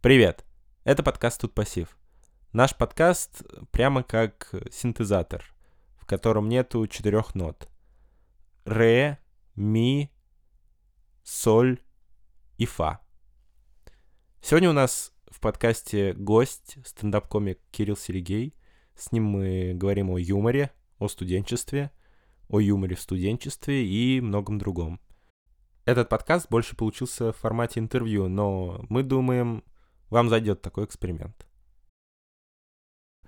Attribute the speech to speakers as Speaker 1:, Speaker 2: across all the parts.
Speaker 1: Привет! Это подкаст «Тут пассив». Наш подкаст прямо как синтезатор, в котором нету четырех нот. Ре, ми, соль и фа. Сегодня у нас в подкасте гость, стендап-комик Кирилл Серегей. С ним мы говорим о юморе, о студенчестве, о юморе в студенчестве и многом другом. Этот подкаст больше получился в формате интервью, но мы думаем, вам зайдет такой эксперимент.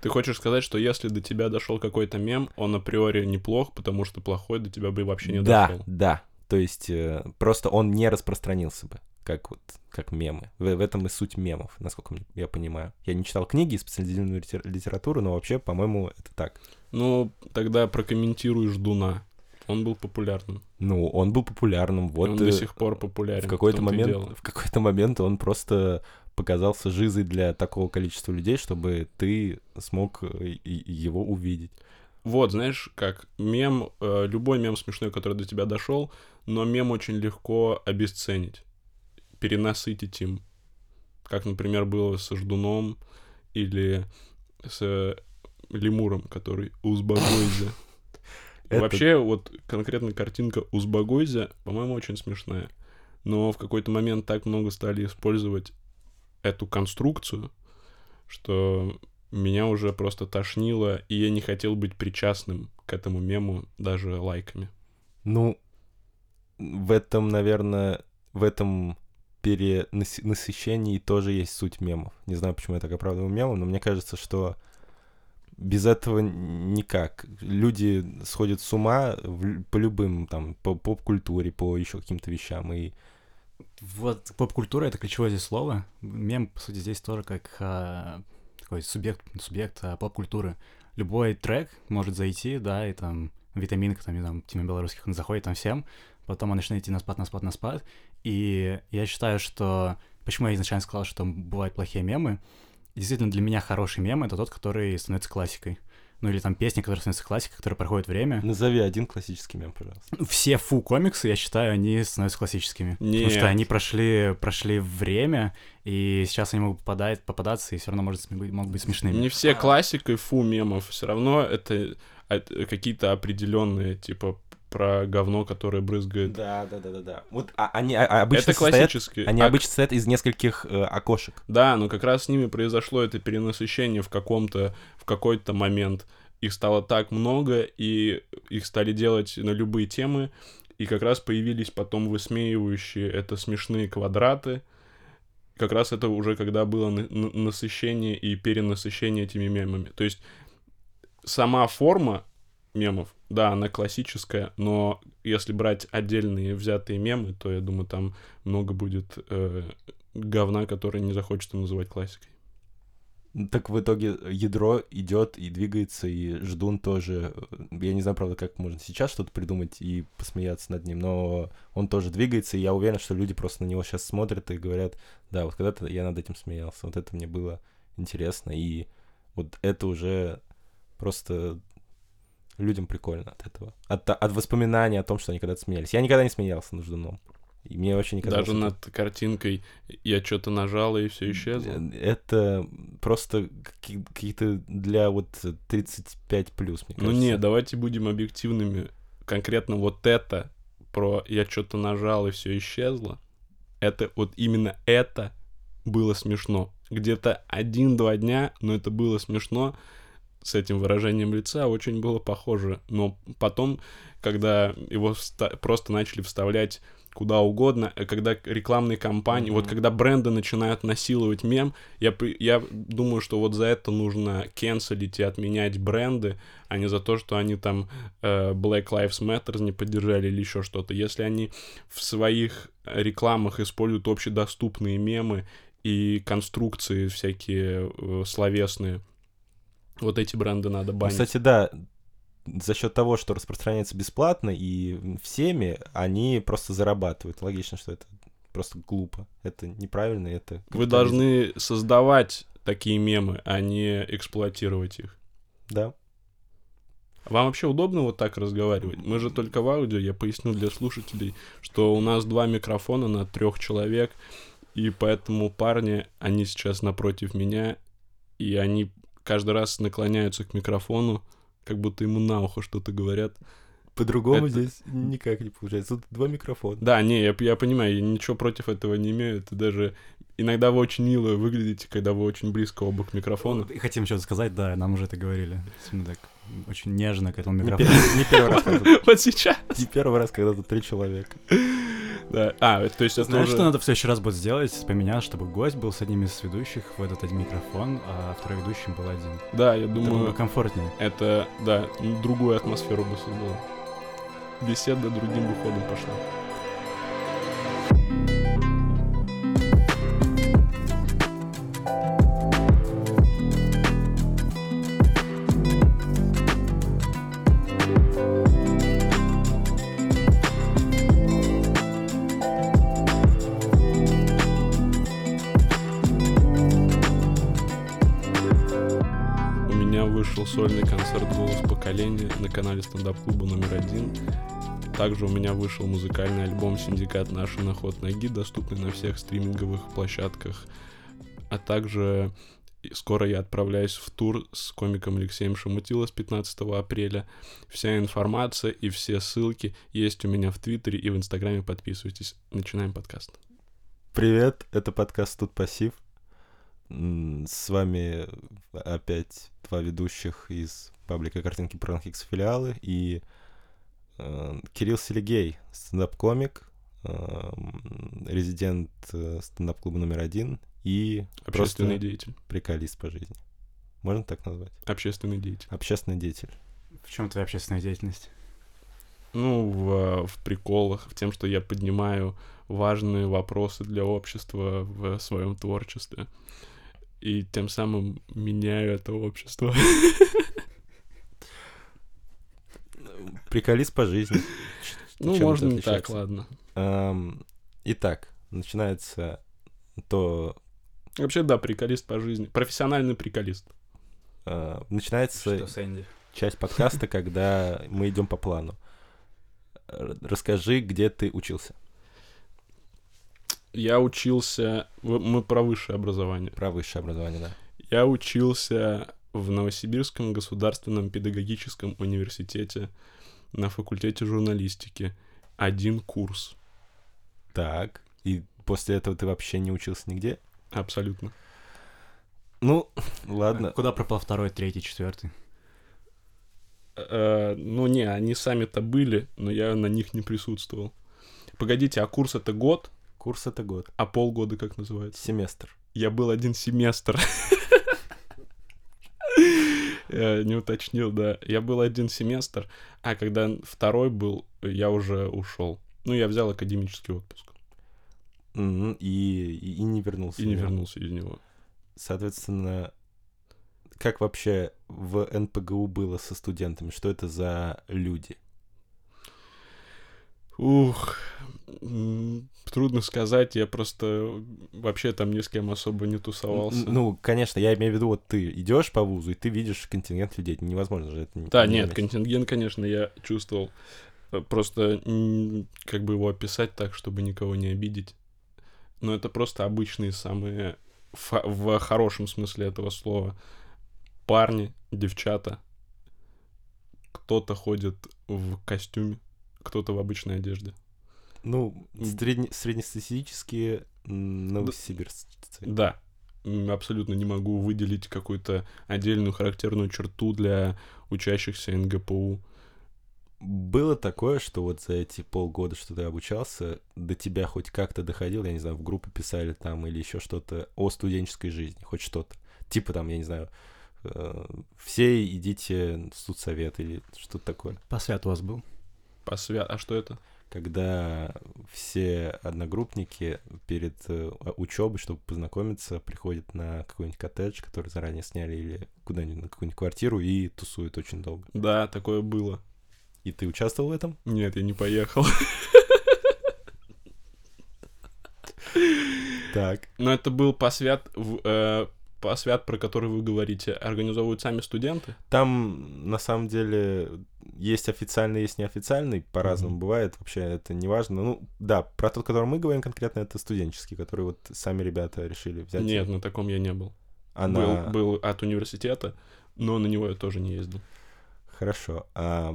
Speaker 2: Ты хочешь сказать, что если до тебя дошел какой-то мем, он априори неплох, потому что плохой до тебя бы вообще не
Speaker 1: да,
Speaker 2: дошел?
Speaker 1: Да, То есть э, просто он не распространился бы, как вот как мемы. В, в этом и суть мемов, насколько я понимаю. Я не читал книги, специализированную литер- литературу, но вообще, по-моему, это так.
Speaker 2: Ну, тогда прокомментируй Ждуна. Он был популярным.
Speaker 1: Ну, он был популярным. Вот
Speaker 2: И он
Speaker 1: э,
Speaker 2: до сих пор популярен.
Speaker 1: в какой-то
Speaker 2: и
Speaker 1: момент, в какой-то момент он просто показался жизой для такого количества людей, чтобы ты смог э, его увидеть.
Speaker 2: Вот, знаешь, как мем, э, любой мем смешной, который до тебя дошел, но мем очень легко обесценить, перенасытить им. Как, например, было со Ждуном или с э, Лемуром, который «Узбагойзя».
Speaker 1: Это-
Speaker 2: Вообще, вот конкретно картинка «Узбагойзя», по-моему, очень смешная. Но в какой-то момент так много стали использовать эту конструкцию, что меня уже просто тошнило, и я не хотел быть причастным к этому мему даже лайками.
Speaker 1: Ну, в этом, наверное, в этом перенасыщении тоже есть суть мемов. Не знаю, почему я так оправдываю мемом, но мне кажется, что без этого никак. Люди сходят с ума в- по любым, там, по поп-культуре, по еще каким-то вещам. И
Speaker 3: Вот поп-культура — это ключевое здесь слово. Мем, по сути, здесь тоже как а, такой субъект, субъект а, поп-культуры. Любой трек может зайти, да, и там витаминка, там, и там, Тима Белорусских, он заходит там всем, потом он начинает идти на спад, на спад, на спад. И я считаю, что... Почему я изначально сказал, что бывают плохие мемы? Действительно, для меня хороший мем — это тот, который становится классикой. Ну или там песня, которая становится классикой, которая проходит время.
Speaker 1: назови один классический мем, пожалуйста.
Speaker 3: Все фу-комиксы, я считаю, они становятся классическими. Потому что
Speaker 2: Нет.
Speaker 3: они прошли, прошли время, и сейчас они могут попадать, попадаться, и все равно может, могут быть смешными.
Speaker 2: Не все классикой фу мемов, все равно это от- какие-то определенные, типа про говно, которое брызгает.
Speaker 1: Да, да, да, да, да. Вот а- они а- а обычно
Speaker 2: это
Speaker 1: состоят,
Speaker 2: классические.
Speaker 1: они
Speaker 2: А-
Speaker 1: обычно состоят из нескольких э, окошек.
Speaker 2: Да, но как раз с ними произошло это перенасыщение в каком-то, в какой-то момент. Их стало так много, и их стали делать на любые темы, и как раз появились потом высмеивающие это смешные квадраты. Как раз это уже когда было на- на- насыщение и перенасыщение этими мемами. То есть сама форма мемов, да, она классическая, но если брать отдельные взятые мемы, то я думаю, там много будет э, говна, который не захочется называть классикой.
Speaker 1: Так в итоге ядро идет и двигается, и ждун тоже. э, Я не знаю, правда, как можно сейчас что-то придумать и посмеяться над ним, но он тоже двигается, и я уверен, что люди просто на него сейчас смотрят и говорят, да, вот когда-то я над этим смеялся, вот это мне было интересно, и вот это уже просто людям прикольно от этого. От, от воспоминаний о том, что они когда-то смеялись. Я никогда не смеялся над ждуном. И мне вообще никогда...
Speaker 2: Даже над картинкой я что-то нажал и все исчезло.
Speaker 1: Это просто какие- какие-то для вот 35 плюс, мне
Speaker 2: Ну
Speaker 1: кажется.
Speaker 2: не, давайте будем объективными. Конкретно вот это про я что-то нажал и все исчезло. Это вот именно это было смешно. Где-то один-два дня, но это было смешно с этим выражением лица, очень было похоже. Но потом, когда его просто начали вставлять куда угодно, э, когда рекламные кампании, вот
Speaker 1: Мгм.
Speaker 2: когда бренды начинают насиловать мем, я, я думаю, что вот за это нужно кенселить и отменять бренды, а не за то, что они там э, Black Lives Matter не поддержали или еще что-то. Если они в своих рекламах используют общедоступные мемы и конструкции всякие э, словесные, вот эти бренды надо
Speaker 1: Ну,
Speaker 2: банить.
Speaker 1: Кстати, да, за счет того, что распространяется бесплатно и всеми, они просто зарабатывают. Логично, что это просто глупо. Это неправильно, это...
Speaker 2: Вы должны создавать такие мемы, а не эксплуатировать их.
Speaker 1: Да.
Speaker 2: Вам вообще удобно вот так разговаривать? Мы же только в аудио, я поясню для слушателей, что у нас два микрофона на трех человек, И поэтому парни, они сейчас напротив меня, и они каждый раз наклоняются к микрофону, как будто ему на ухо что-то говорят.
Speaker 1: По-другому
Speaker 2: Это-
Speaker 1: здесь никак не получается. Тут два микрофона.
Speaker 2: Да, не, я, я понимаю, я ничего против этого не имею. Это даже иногда вы очень мило выглядите, когда вы очень близко оба к микрофону.
Speaker 3: И хотим что-то сказать, да, нам уже это говорили. Мы так очень нежно к этому микрофону.
Speaker 1: не первый раз,
Speaker 2: Вот сейчас.
Speaker 1: не первый раз, когда тут три человека.
Speaker 2: Да. А, то есть это
Speaker 3: Знаешь,
Speaker 2: уже-
Speaker 3: что надо в следующий раз будет сделать? Поменять, чтобы гость был с одним из ведущих в этот один микрофон, а второй ведущий был один.
Speaker 2: Да, я
Speaker 3: Думаю,
Speaker 2: думаю,
Speaker 3: комфортнее.
Speaker 2: это, да, другую атмосферу бы создало. Беседа другим бы ходом пошла. «Голос поколения» на канале стендап-клуба номер один. Также у меня вышел музыкальный альбом «Синдикат Наши на ход ноги», доступный на всех стриминговых площадках. А также скоро я отправляюсь в тур с комиком Алексеем Шамутило с 15 апреля. Вся информация и все ссылки есть у меня в Твиттере и в Инстаграме. Подписывайтесь. Начинаем подкаст.
Speaker 1: Привет, это подкаст «Тут пассив». С вами опять два ведущих из паблика «Картинки Пранхикс филиалы» и э, Кирилл Селигей, стендап-комик, эм, резидент э, стендап-клуба номер один и
Speaker 2: Общественный деятель.
Speaker 1: приколист по жизни. Можно так назвать?
Speaker 2: Общественный деятель.
Speaker 1: Общественный деятель.
Speaker 3: В чем твоя общественная деятельность?
Speaker 2: Ну, в, в приколах, в тем, что я поднимаю важные вопросы для общества в своем творчестве. И тем самым меняю это общество.
Speaker 1: Приколист по жизни.
Speaker 2: Ну,
Speaker 1: чем
Speaker 2: можно так, ладно.
Speaker 1: Итак, начинается то...
Speaker 2: Вообще, да, приколист по жизни. Профессиональный приколист.
Speaker 1: э, начинается
Speaker 3: Что,
Speaker 1: часть подкаста, когда мы идем по плану. Расскажи, где ты учился.
Speaker 2: Я учился... Мы про высшее образование.
Speaker 1: Про высшее образование, да.
Speaker 2: Я учился в Новосибирском государственном педагогическом университете на факультете журналистики. Один курс.
Speaker 1: Так. И после этого ты вообще не учился нигде?
Speaker 2: Абсолютно.
Speaker 1: Ну, ладно.
Speaker 3: Куда пропал второй, третий, четвертый?
Speaker 2: Э, ну не, они сами-то были, но я на них не присутствовал. Погодите, а курс это год,
Speaker 1: Курс это год.
Speaker 2: а полгода как называется?
Speaker 1: Семестр.
Speaker 2: Я был один семестр. Я не уточнил, да. Я был один семестр, а когда второй был, я уже ушел. Ну, я взял академический отпуск
Speaker 1: И, и, и не вернулся.
Speaker 2: и не вернулся из него.
Speaker 1: Соответственно, как вообще в НПГУ было со студентами? Что это за люди?
Speaker 2: Ух, трудно сказать, я просто вообще там ни с кем особо не тусовался.
Speaker 1: Ну, конечно, я имею в виду, вот ты идешь по вузу, и ты видишь контингент людей. Невозможно же это не
Speaker 2: Да,
Speaker 1: не
Speaker 2: нет,
Speaker 1: заметить.
Speaker 2: контингент, конечно, я чувствовал. Э, Просто как бы его описать так, чтобы никого не обидеть. Но это просто обычные самые, в хорошем смысле этого слова, парни, девчата. Кто-то ходит в костюме, кто-то в обычной одежде.
Speaker 1: Ну, средне- среднестатистические новосибирцы.
Speaker 2: Да, абсолютно не могу выделить какую-то отдельную характерную черту для учащихся НГПУ.
Speaker 1: Было такое, что вот за эти полгода, что ты обучался, до тебя хоть как-то доходил, я не знаю, в группы писали там или еще что-то о студенческой жизни, хоть что-то. Типа там, я не знаю, э, все идите в студсовет или что-то такое.
Speaker 3: Посвят у вас был?
Speaker 2: Посвя... А что это?
Speaker 1: Когда все одногруппники перед учебой, чтобы познакомиться, приходят на какой-нибудь коттедж, который заранее сняли, или куда-нибудь на какую-нибудь квартиру и тусуют очень долго.
Speaker 2: Да, такое было.
Speaker 1: И ты участвовал в этом?
Speaker 2: Нет, я не поехал.
Speaker 1: Так.
Speaker 2: Но это был посвят, в, э, посвят, про который вы говорите, организовывают сами студенты?
Speaker 1: Там, на самом деле, есть официальный, есть неофициальный, по-разному
Speaker 3: Мгм.
Speaker 1: бывает, вообще это не важно. Ну, да, про тот, о котором мы говорим конкретно, это студенческий, который вот сами ребята решили взять.
Speaker 2: Нет, на таком я не был.
Speaker 1: а
Speaker 2: был. Был от университета, но на него я тоже не ездил.
Speaker 1: Хорошо. А,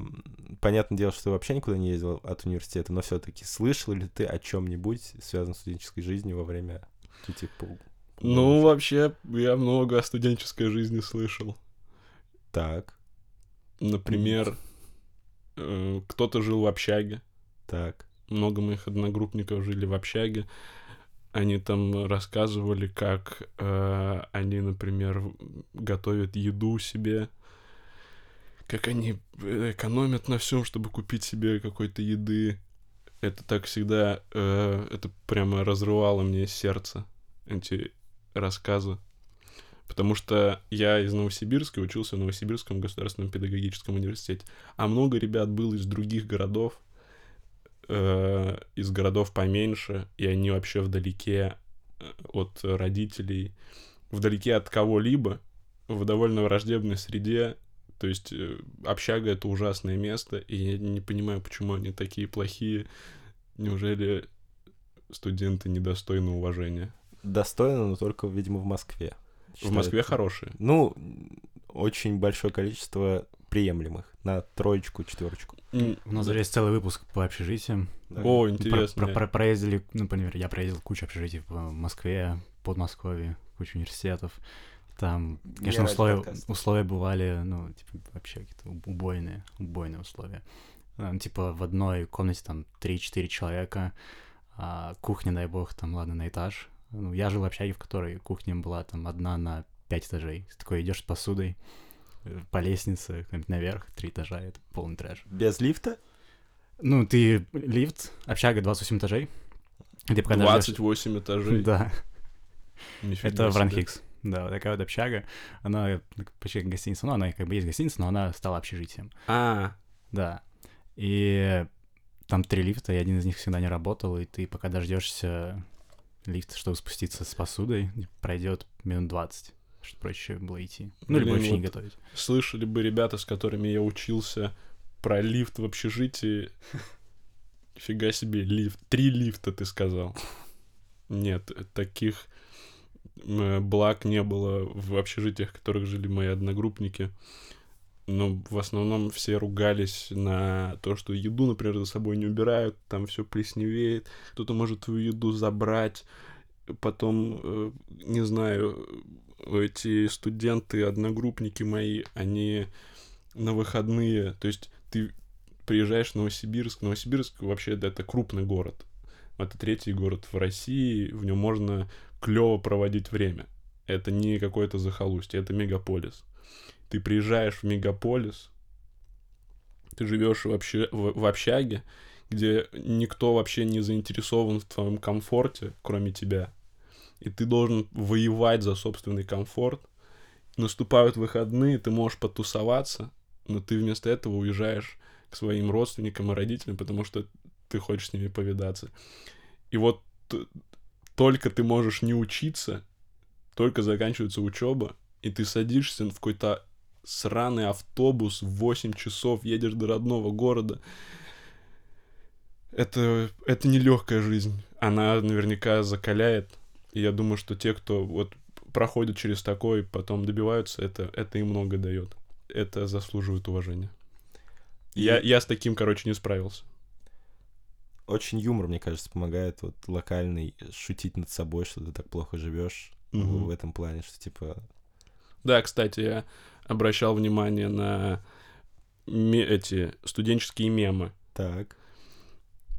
Speaker 1: понятное дело, что ты вообще никуда не ездил от университета, но все-таки слышал ли ты о чем-нибудь, связанном с студенческой жизнью во время этих пол-
Speaker 2: Ну, вообще, я много о студенческой жизни слышал.
Speaker 1: Так,
Speaker 2: Например, э, кто-то жил в общаге.
Speaker 1: так.
Speaker 2: Много моих одногруппников жили в общаге. Они там рассказывали, как э, они, например, готовят еду себе, как они э, экономят на всем, чтобы купить себе какой-то еды. Это так всегда, э, это прямо разрывало мне сердце, эти рассказы. Потому что я из Новосибирска, учился в Новосибирском государственном педагогическом университете. А много ребят было из других городов, э, из городов поменьше, и они вообще вдалеке э, от родителей, вдалеке от кого-либо, в довольно враждебной среде. То есть э, общага — это ужасное место, и я не понимаю, почему они такие плохие. Неужели студенты недостойны уважения?
Speaker 1: Достойно, но только, видимо, в Москве.
Speaker 2: В
Speaker 1: Считаю,
Speaker 2: Москве хорошие.
Speaker 1: Ну, очень большое количество приемлемых. На троечку, четверочку.
Speaker 3: У нас даже есть целый выпуск по общежитиям.
Speaker 1: Да.
Speaker 2: О,
Speaker 3: Про-
Speaker 2: интересно.
Speaker 3: про- про- проездили, например, я проездил кучу общежитий в Москве, Подмосковье, кучу университетов. Там, конечно, условия, условия бывали, ну, типа, вообще какие-то уб- убойные, убойные условия. Там, типа, в одной комнате там 3-4 человека, а кухня, дай бог, там, ладно, на этаж. Ну, я жил в общаге, в которой кухня была там одна на 5 этажей. Ты такой идешь с посудой э, по лестнице, наверх, три этажа, это полный трэш.
Speaker 1: Без лифта?
Speaker 3: Ну, ты лифт, общага 28 этажей. Ты пока дождёшься-
Speaker 2: 28 этажей.
Speaker 3: Да,
Speaker 2: Нифига
Speaker 3: это. Вранхикс. Да, вот такая вот общага. Она почти как гостиница. Ну, она как бы есть гостиница, но она стала общежитием.
Speaker 2: А,
Speaker 3: Да. И там три лифта, и один из них всегда не работал, и ты пока дождешься лифта, чтобы спуститься с посудой, пройдет минут 20, чтобы проще было идти. Ну, либо
Speaker 2: Блин,
Speaker 3: вообще не
Speaker 2: вот
Speaker 3: готовить.
Speaker 2: слышали бы ребята, с которыми я учился, про лифт в общежитии. Фига себе, лифт. Три лифта, ты сказал. Нет, таких э, благ не было в общежитиях, в которых жили мои одногруппники. Но в основном все ругались на то, что еду, например, за собой не убирают, там все плесневеет, кто-то может твою еду забрать, потом, э, не знаю, эти студенты, одногруппники мои, они на выходные, то есть ты приезжаешь в Новосибирск, Новосибирск вообще это, это крупный город, это третий город в России, в нем можно клево проводить время. Это не какое-то захолустье, это мегаполис. Ты приезжаешь в мегаполис, ты живешь вообще в, в общаге, где никто вообще не заинтересован в твоем комфорте, кроме тебя. И ты должен воевать за собственный комфорт. Наступают выходные, ты можешь потусоваться, но ты вместо этого уезжаешь к своим родственникам и родителям, потому что ты хочешь с ними повидаться. И вот только ты можешь не учиться, только заканчивается учеба, и ты садишься в какой-то сраный автобус в 8 часов, едешь до родного города. Это, это нелегкая жизнь. Она наверняка закаляет. И я думаю, что те, кто вот проходят через такое, потом добиваются, это, это им много дает. Это заслуживает уважения. Я, я с таким, короче, не справился.
Speaker 1: Очень юмор, мне кажется, помогает вот локальный шутить над собой, что ты так плохо живешь
Speaker 2: Мгм.
Speaker 1: в этом плане, что типа
Speaker 2: Да, кстати, я обращал внимание на эти студенческие мемы.
Speaker 1: так.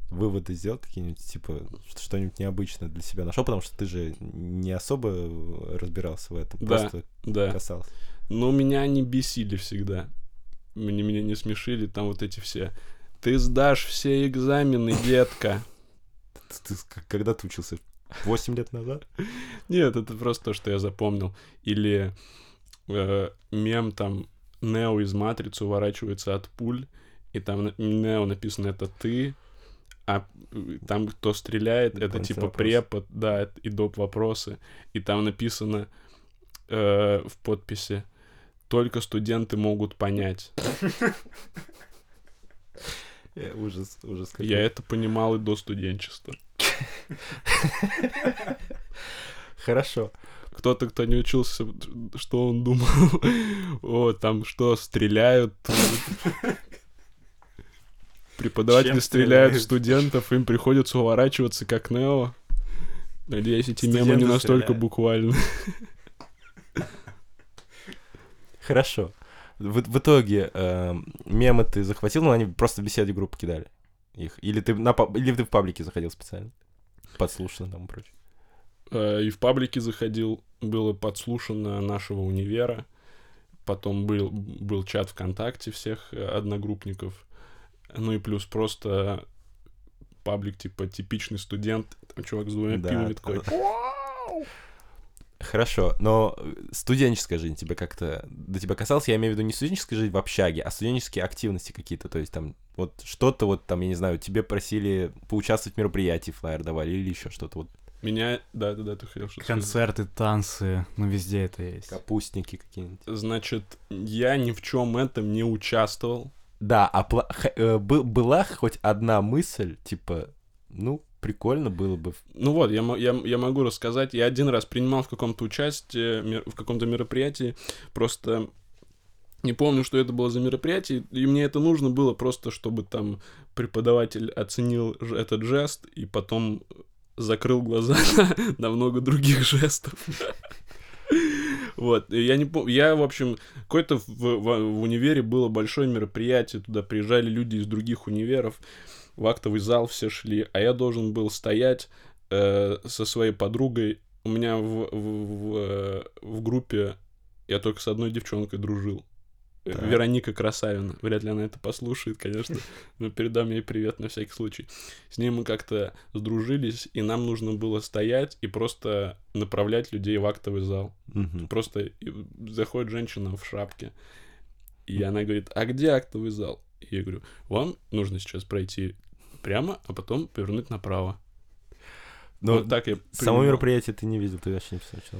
Speaker 1: Выводы сделал какие-нибудь, типа, что- что-нибудь необычное для себя нашел, потому что ты же не особо разбирался в этом,
Speaker 2: Да.
Speaker 1: просто
Speaker 2: Да.
Speaker 1: касался.
Speaker 2: Но меня они бесили всегда. Мне, меня не смешили там вот эти все. Ты сдашь все экзамены, детка.
Speaker 1: Ты, когда ты учился? Восемь лет назад?
Speaker 2: Нет, это просто то, что я запомнил. Или э, мем там Нео из Матрицы уворачивается от пуль, и там Нео написано «это ты», а э, там кто стреляет, это типа
Speaker 1: вопрос.
Speaker 2: препод, да, и доп. вопросы. И там написано э, в подписи «только студенты могут понять».
Speaker 1: Э, Ужас, ужас. какой.
Speaker 2: Я это понимал и до студенчества.
Speaker 1: Хорошо.
Speaker 2: Кто-то, кто не учился, что он думал? О, там что, стреляют? Преподаватели
Speaker 3: Чем
Speaker 2: стреляют в студентов, им приходится уворачиваться, как Нео. Надеюсь, эти мемы не настолько
Speaker 3: стреляют.
Speaker 2: буквальны.
Speaker 1: Хорошо. В, в итоге э, мемы ты захватил, но они просто в беседе группы кидали их. Или ты, на, или ты в паблике заходил специально? Подслушано там и прочее.
Speaker 2: Э, И в паблике заходил, было подслушано нашего универа. Потом был, был чат ВКонтакте всех э, одногруппников. Ну и плюс просто паблик, типа, типичный студент. Там чувак с двумя
Speaker 1: Да,
Speaker 2: пивами такой.
Speaker 1: Хорошо, но э, студенческая жизнь тебя как-то до тебя касалась? Я имею в виду не студенческая жизнь в общаге, а студенческие активности какие-то. То есть там вот что-то вот там, я не знаю, тебе просили поучаствовать в мероприятии, флайер давали или еще что-то. Вот
Speaker 2: Меня... Да-да-да, ты хотел что-то сказать.
Speaker 3: Концерты, танцы, ну везде это есть.
Speaker 1: капустники какие-нибудь.
Speaker 2: Значит, я ни в чем этом не участвовал.
Speaker 1: Да, а пла- х- э, бы- была хоть одна мысль, типа, ну, прикольно было бы.
Speaker 2: Ну вот, я, я, я могу рассказать. Я один раз принимал в каком-то участии, мер- в каком-то мероприятии, просто не помню, что это было за мероприятие, и мне это нужно было просто, чтобы там преподаватель оценил этот жест и потом закрыл глаза на, много других жестов. Вот, я не помню, я, в общем, какое-то в, в- в универе было большое мероприятие, туда приезжали люди из других универов, в актовый зал все шли, а я должен был стоять э, со своей подругой. У меня в, в, в, э, в группе я только с одной девчонкой дружил.
Speaker 1: Так.
Speaker 2: Вероника Красавина. Вряд ли она это послушает, конечно. Но передам ей привет на всякий случай. С ней мы как-то сдружились, и нам нужно было стоять и просто направлять людей в актовый зал.
Speaker 1: Мгм.
Speaker 2: Просто заходит женщина в шапке, и она говорит, а где актовый зал? И я говорю, вам нужно сейчас пройти прямо, а потом повернуть направо.
Speaker 1: Но
Speaker 2: вот так я
Speaker 1: Ну, само
Speaker 2: принимал.
Speaker 1: мероприятие ты не видел, ты вообще не встречал.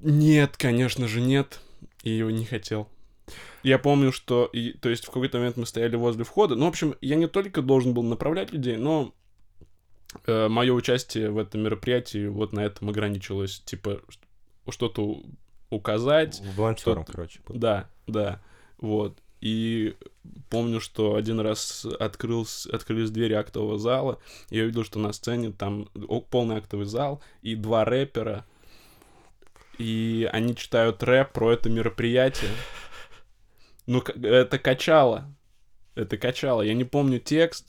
Speaker 2: Нет, конечно же, нет. И его не хотел. Я помню, что... И, то есть в какой-то момент мы стояли возле входа. Ну, в общем, я не только должен был направлять людей, но мое участие в этом мероприятии вот на этом ограничилось. Типа, что-то указать,
Speaker 1: Волонтером, короче. был.
Speaker 2: Да, да, вот. И помню, что один раз открылся, открылись двери актового зала, и я увидел, что на сцене там полный актовый зал и два рэпера, и они читают рэп про это мероприятие. Ну, это качало. Это качало. Я не помню текст.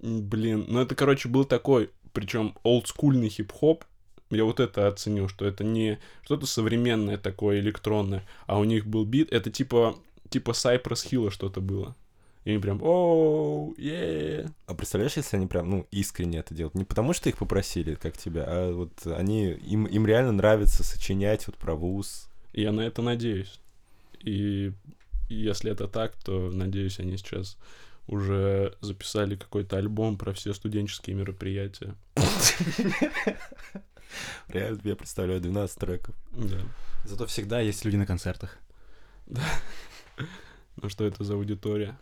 Speaker 2: Блин, ну это, короче, был такой, причем олдскульный хип-хоп. Я вот это оценил, что это не что-то современное такое, электронное, а у них был бит, это типа, типа Cypress Hill что-то было. И они прям, оу, е
Speaker 1: А представляешь, если они прям, ну, искренне это делают? Не потому, что их попросили, как тебя, а вот они, им, им реально нравится сочинять вот про вуз.
Speaker 2: Я на это надеюсь. И если это так, то, надеюсь, они сейчас уже записали какой-то альбом про все студенческие мероприятия.
Speaker 1: Реально, я представляю 12 треков.
Speaker 2: Да.
Speaker 3: Зато всегда есть люди на концертах.
Speaker 2: Ну что это за аудитория?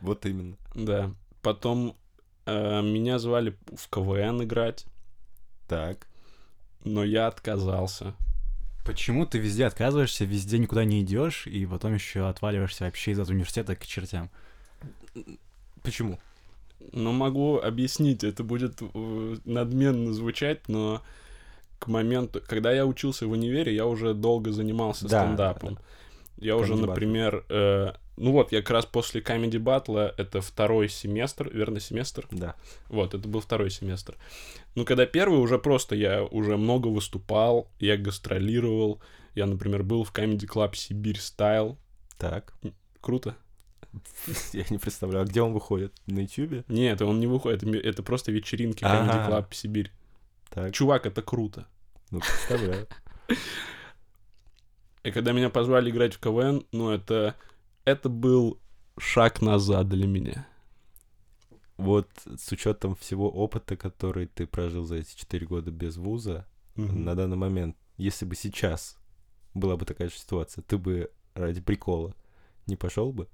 Speaker 1: Вот именно.
Speaker 2: Да. Потом э, меня звали в КВН играть,
Speaker 1: Так.
Speaker 2: но я отказался.
Speaker 3: Почему ты везде отказываешься, везде никуда не идешь, и потом еще отваливаешься вообще из этого университета к чертям?
Speaker 1: Почему?
Speaker 2: Ну, могу объяснить, это будет э, надменно звучать, но к моменту, когда я учился в универе, я уже долго занимался
Speaker 1: Да,
Speaker 2: стендапом. Я уже, например, э, ну вот, я как раз после Comedy Battle, это второй семестр, верно, семестр?
Speaker 1: Да.
Speaker 2: Вот, это был второй семестр. Ну, когда первый, уже просто я уже много выступал, я гастролировал. Я, например, был в Comedy Club Сибирь Стайл.
Speaker 1: Так.
Speaker 2: Круто?
Speaker 1: Я не представляю, а где он выходит? На Ютубе?
Speaker 2: Нет, он не выходит, это просто вечеринки Comedy. Club Сибирь.
Speaker 1: Так.
Speaker 2: Чувак, это круто.
Speaker 1: Ну, представляю.
Speaker 2: И когда меня позвали играть в КВН, ну, это, это был шаг назад для меня.
Speaker 1: Вот с учетом всего опыта, который ты прожил за эти 4 года без вуза, на данный момент, если бы сейчас была бы такая же ситуация, ты бы ради прикола не пошел бы?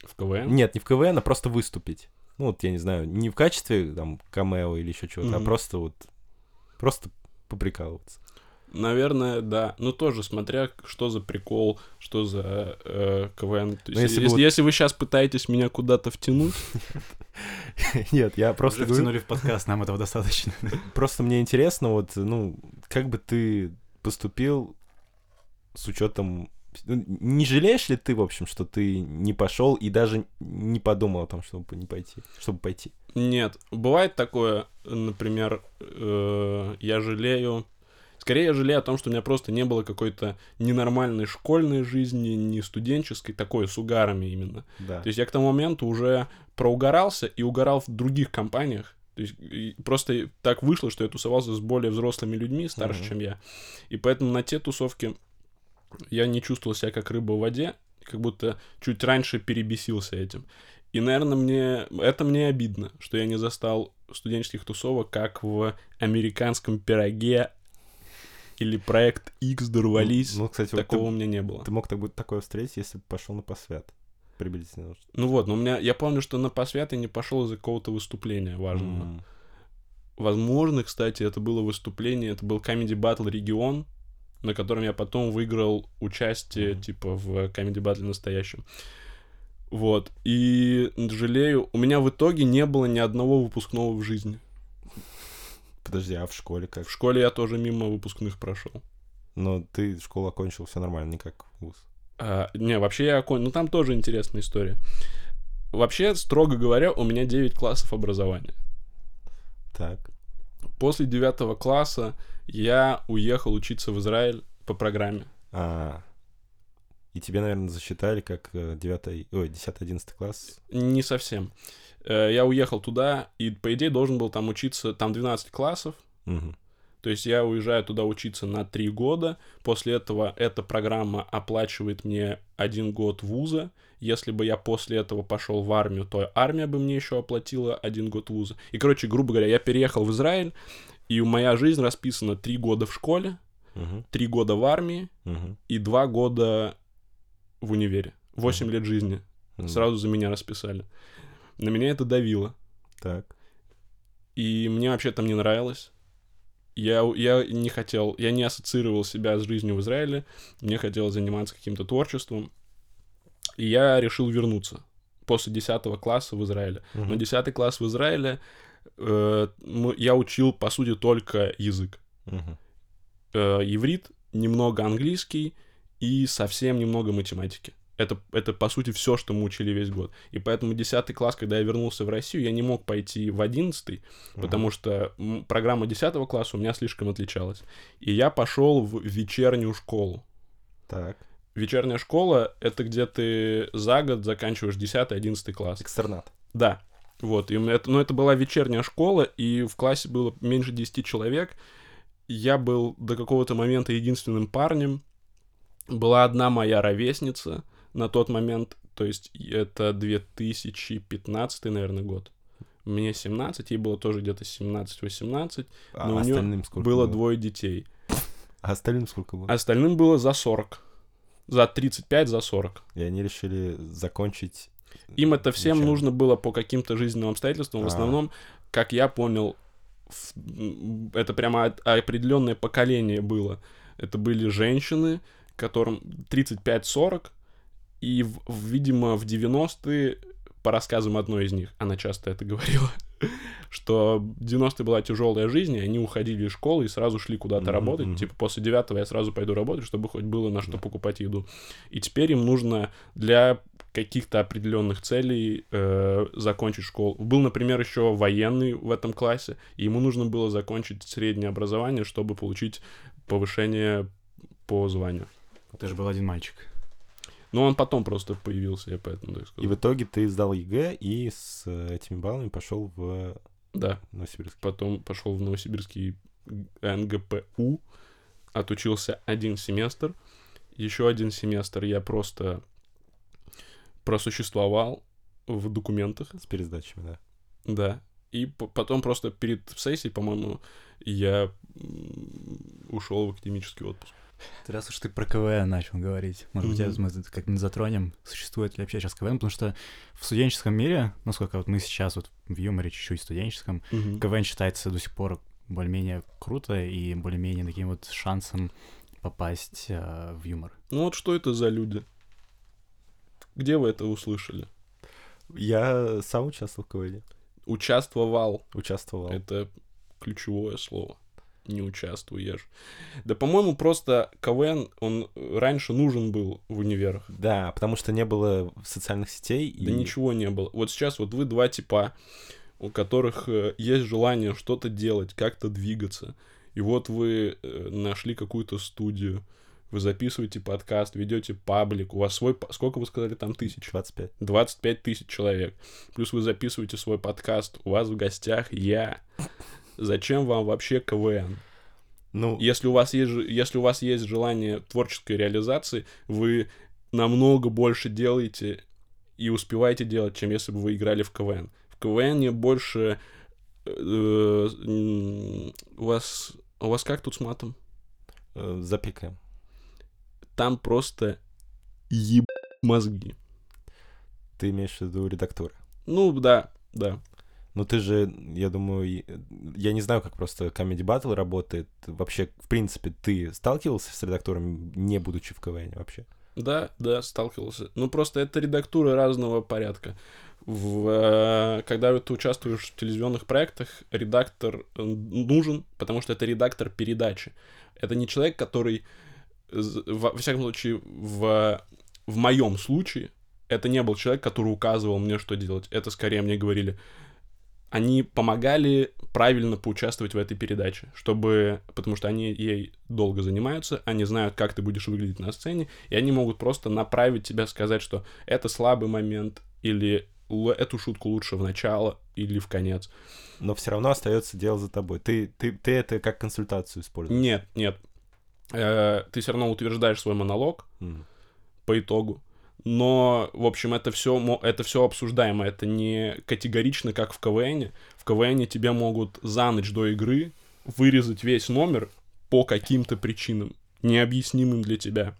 Speaker 2: В КВН?
Speaker 1: Нет, не в КВН, а просто выступить. Ну, вот, я не знаю, не в качестве там камео или еще чего-то, а
Speaker 2: Мгм.
Speaker 1: просто вот, просто поприкалываться.
Speaker 2: Наверное, да. Ну, тоже смотря, что за прикол, что за э, КВН. То есть,
Speaker 1: Ну, если
Speaker 2: если,
Speaker 1: бы
Speaker 2: если, вы сейчас пытаетесь меня куда-то втянуть,
Speaker 1: Нет, я просто
Speaker 3: Уже втянули в подкаст, нам этого достаточно.
Speaker 1: просто мне интересно, вот, ну, как бы ты поступил с учетом... ну, Не жалеешь ли ты, в общем, что ты не пошел и даже не подумал о том, чтобы не пойти, чтобы пойти?
Speaker 2: Нет, бывает такое, например, э, я жалею... Скорее, я жалею о том, что у меня просто не было какой-то ненормальной школьной жизни, не студенческой, такой, с угарами именно.
Speaker 1: Да.
Speaker 2: То есть я к тому моменту уже проугорался и угорал в других компаниях. То есть просто так вышло, что я тусовался с более взрослыми людьми, старше,
Speaker 1: Мгм.
Speaker 2: чем я. И поэтому на те тусовки я не чувствовал себя как рыба в воде, как будто чуть раньше перебесился этим. И, наверное, мне это мне обидно, что я не застал студенческих тусовок, как в американском пироге или проект X дорвались.
Speaker 1: Ну, кстати, вот
Speaker 2: Такого у
Speaker 1: ты,
Speaker 2: меня не было.
Speaker 1: ты мог так такое встретить, если бы пошел на посвят. Приблизительно.
Speaker 2: Ну вот, но у меня, я помню, что на посвят я не пошел из-за какого-то выступления важного.
Speaker 1: М.
Speaker 2: Возможно, кстати, это было выступление, это был Comedy Battle регион, на котором я потом выиграл участие,
Speaker 1: Мгм.
Speaker 2: типа, в Comedy Battle настоящем. Вот. И жалею, у меня в итоге не было ни одного выпускного в жизни.
Speaker 1: Подожди, а в школе как?
Speaker 2: В школе я тоже мимо выпускных прошел.
Speaker 1: Но ты школу окончил, все нормально, не как вуз.
Speaker 2: А, не, вообще я окон... Ну, там тоже интересная история. Вообще, строго говоря, у меня 9 классов образования.
Speaker 1: Так.
Speaker 2: После 9 класса я уехал учиться в Израиль по программе.
Speaker 1: А, и тебе, наверное, засчитали как э, 9, ой, 10-11 класс.
Speaker 2: Не совсем. Э, Я уехал туда, и, по идее, должен был там учиться, там 12 классов,
Speaker 1: Мгм.
Speaker 2: то есть я уезжаю туда учиться на 3 года, после этого эта программа оплачивает мне один год вуза, если бы я после этого пошел в армию, то армия бы мне еще оплатила один год вуза. И, короче, грубо говоря, я переехал в Израиль, и моя жизнь расписана 3 года в школе,
Speaker 1: Мгм.
Speaker 2: 3 года в армии
Speaker 1: Мгм.
Speaker 2: и 2 года в универе. 8 лет жизни сразу за меня расписали. На меня это давило.
Speaker 1: Так.
Speaker 2: И мне вообще там не нравилось. Я, я не хотел, я не ассоциировал себя с жизнью в Израиле. Мне хотелось заниматься каким-то творчеством. И я решил вернуться после 10 класса в Израиле.
Speaker 1: Мгм.
Speaker 2: Но 10 класс в Израиле э, я учил, по сути, только язык.
Speaker 1: Мгм.
Speaker 2: Э, иврит, немного английский и совсем немного математики. Это, это, по сути, все, что мы учили весь год. И поэтому 10 класс, когда я вернулся в Россию, я не мог пойти в 11 потому что программа 10 класса у меня слишком отличалась. И я пошел в вечернюю школу.
Speaker 1: Так.
Speaker 2: Вечерняя школа — это где ты за год заканчиваешь 10-11 класс.
Speaker 1: Экстернат.
Speaker 2: Да. Вот, и это, ну, это была вечерняя школа, и в классе было меньше 10 человек. Я был до какого-то момента единственным парнем. Была одна моя ровесница на тот момент, то есть это 2015, наверное, год. Мне 17, ей было тоже где-то 17-18,
Speaker 1: А
Speaker 2: но у нее
Speaker 1: сколько
Speaker 2: было двое детей.
Speaker 1: А остальным сколько было?
Speaker 2: Остальным было за 40. За 35, за 40.
Speaker 1: И они решили закончить...
Speaker 2: Им это всем
Speaker 1: вечернюю.
Speaker 2: нужно было по каким-то жизненным обстоятельствам. В
Speaker 1: А.
Speaker 2: основном, как я понял, в- это прямо определенное поколение было. Это были женщины, которым 35-40, и, видимо, в 90-е, по рассказам одной из них, она часто это говорила, что в 90-е была тяжелая жизнь, и они уходили из школы и сразу шли куда-то
Speaker 1: Мгм,
Speaker 2: работать. Типа после 9 я сразу пойду работать, чтобы хоть было на что покупать еду. И теперь им нужно для каких-то определенных целей э, закончить школу. Был, например, еще военный в этом классе, и ему нужно было закончить среднее образование, чтобы получить повышение по званию.
Speaker 3: Это же был один мальчик.
Speaker 2: Но он потом просто появился, я поэтому так
Speaker 1: И
Speaker 2: сказал.
Speaker 1: в итоге ты сдал ЕГЭ и с э, этими баллами пошел в
Speaker 2: Да,
Speaker 1: Новосибирск.
Speaker 2: потом пошел в Новосибирский НГПУ, отучился один семестр. Еще один семестр я просто просуществовал в документах.
Speaker 1: С пересдачами, да.
Speaker 2: Да. И потом просто перед сессией, по-моему, я ушел в академический отпуск.
Speaker 3: Раз уж ты про КВН начал говорить, может быть, мы как-нибудь затронем, существует ли вообще сейчас КВН, потому что в студенческом мире, насколько вот мы сейчас вот в юморе чуть-чуть студенческом. КВН считается до сих пор более-менее круто и более-менее таким вот шансом попасть э, в юмор.
Speaker 2: Ну вот что это за люди? Где вы это услышали?
Speaker 1: Я сам участвовал в КВН.
Speaker 2: Участвовал.
Speaker 1: Участвовал.
Speaker 2: Это ключевое слово. Не участвуешь. Да, по-моему, просто КВН, он раньше нужен был в универах.
Speaker 1: Да, потому что не было социальных сетей.
Speaker 2: Да
Speaker 1: и...
Speaker 2: ничего не было. Вот сейчас вот вы два типа, у которых э, есть желание что-то делать, как-то двигаться. И вот вы э, нашли какую-то студию, вы записываете подкаст, ведете паблик, у вас свой... Сколько вы сказали там тысяч?
Speaker 1: 25.
Speaker 2: 25 тысяч человек. Плюс вы записываете свой подкаст, у вас в гостях я. Зачем вам вообще КВН?
Speaker 1: Ну,
Speaker 2: Если у вас есть, если у вас есть желание творческой реализации, вы намного больше делаете и успеваете делать, чем если бы вы играли в КВН. В КВН больше э, у вас у вас как тут с матом?
Speaker 1: э, запикаем.
Speaker 2: Там просто еб мозги.
Speaker 1: Ты имеешь в виду редактуры.
Speaker 2: Ну да, да.
Speaker 1: Ну ты же, я думаю, я не знаю, как просто Comedy Battle работает. Вообще, в принципе, ты сталкивался с редактором, не будучи в КВН вообще?
Speaker 2: Да, да, сталкивался. Ну, просто это редактура разного порядка. В, э, когда ты участвуешь в телевизионных проектах, редактор э, нужен, потому что это редактор передачи. Это не человек, который, во, во всяком случае, в, в моем случае, это не был человек, который указывал мне, что делать. Это скорее мне говорили, они помогали правильно поучаствовать в этой передаче, чтобы, потому что они ей долго занимаются, они знают, как ты будешь выглядеть на сцене, и они могут просто направить тебя, сказать, что это слабый момент, или «Л- эту шутку лучше в начало, или в конец.
Speaker 1: Но все равно остается дело за тобой. Ты, ты, ты это как консультацию используешь.
Speaker 2: Нет, нет. Э, ты все равно утверждаешь свой монолог
Speaker 1: М.
Speaker 2: по итогу. Но, в общем, это все, это все обсуждаемо. Это не категорично, как в КВН. В КВН тебе могут за ночь до игры вырезать весь номер по каким-то причинам, необъяснимым для тебя.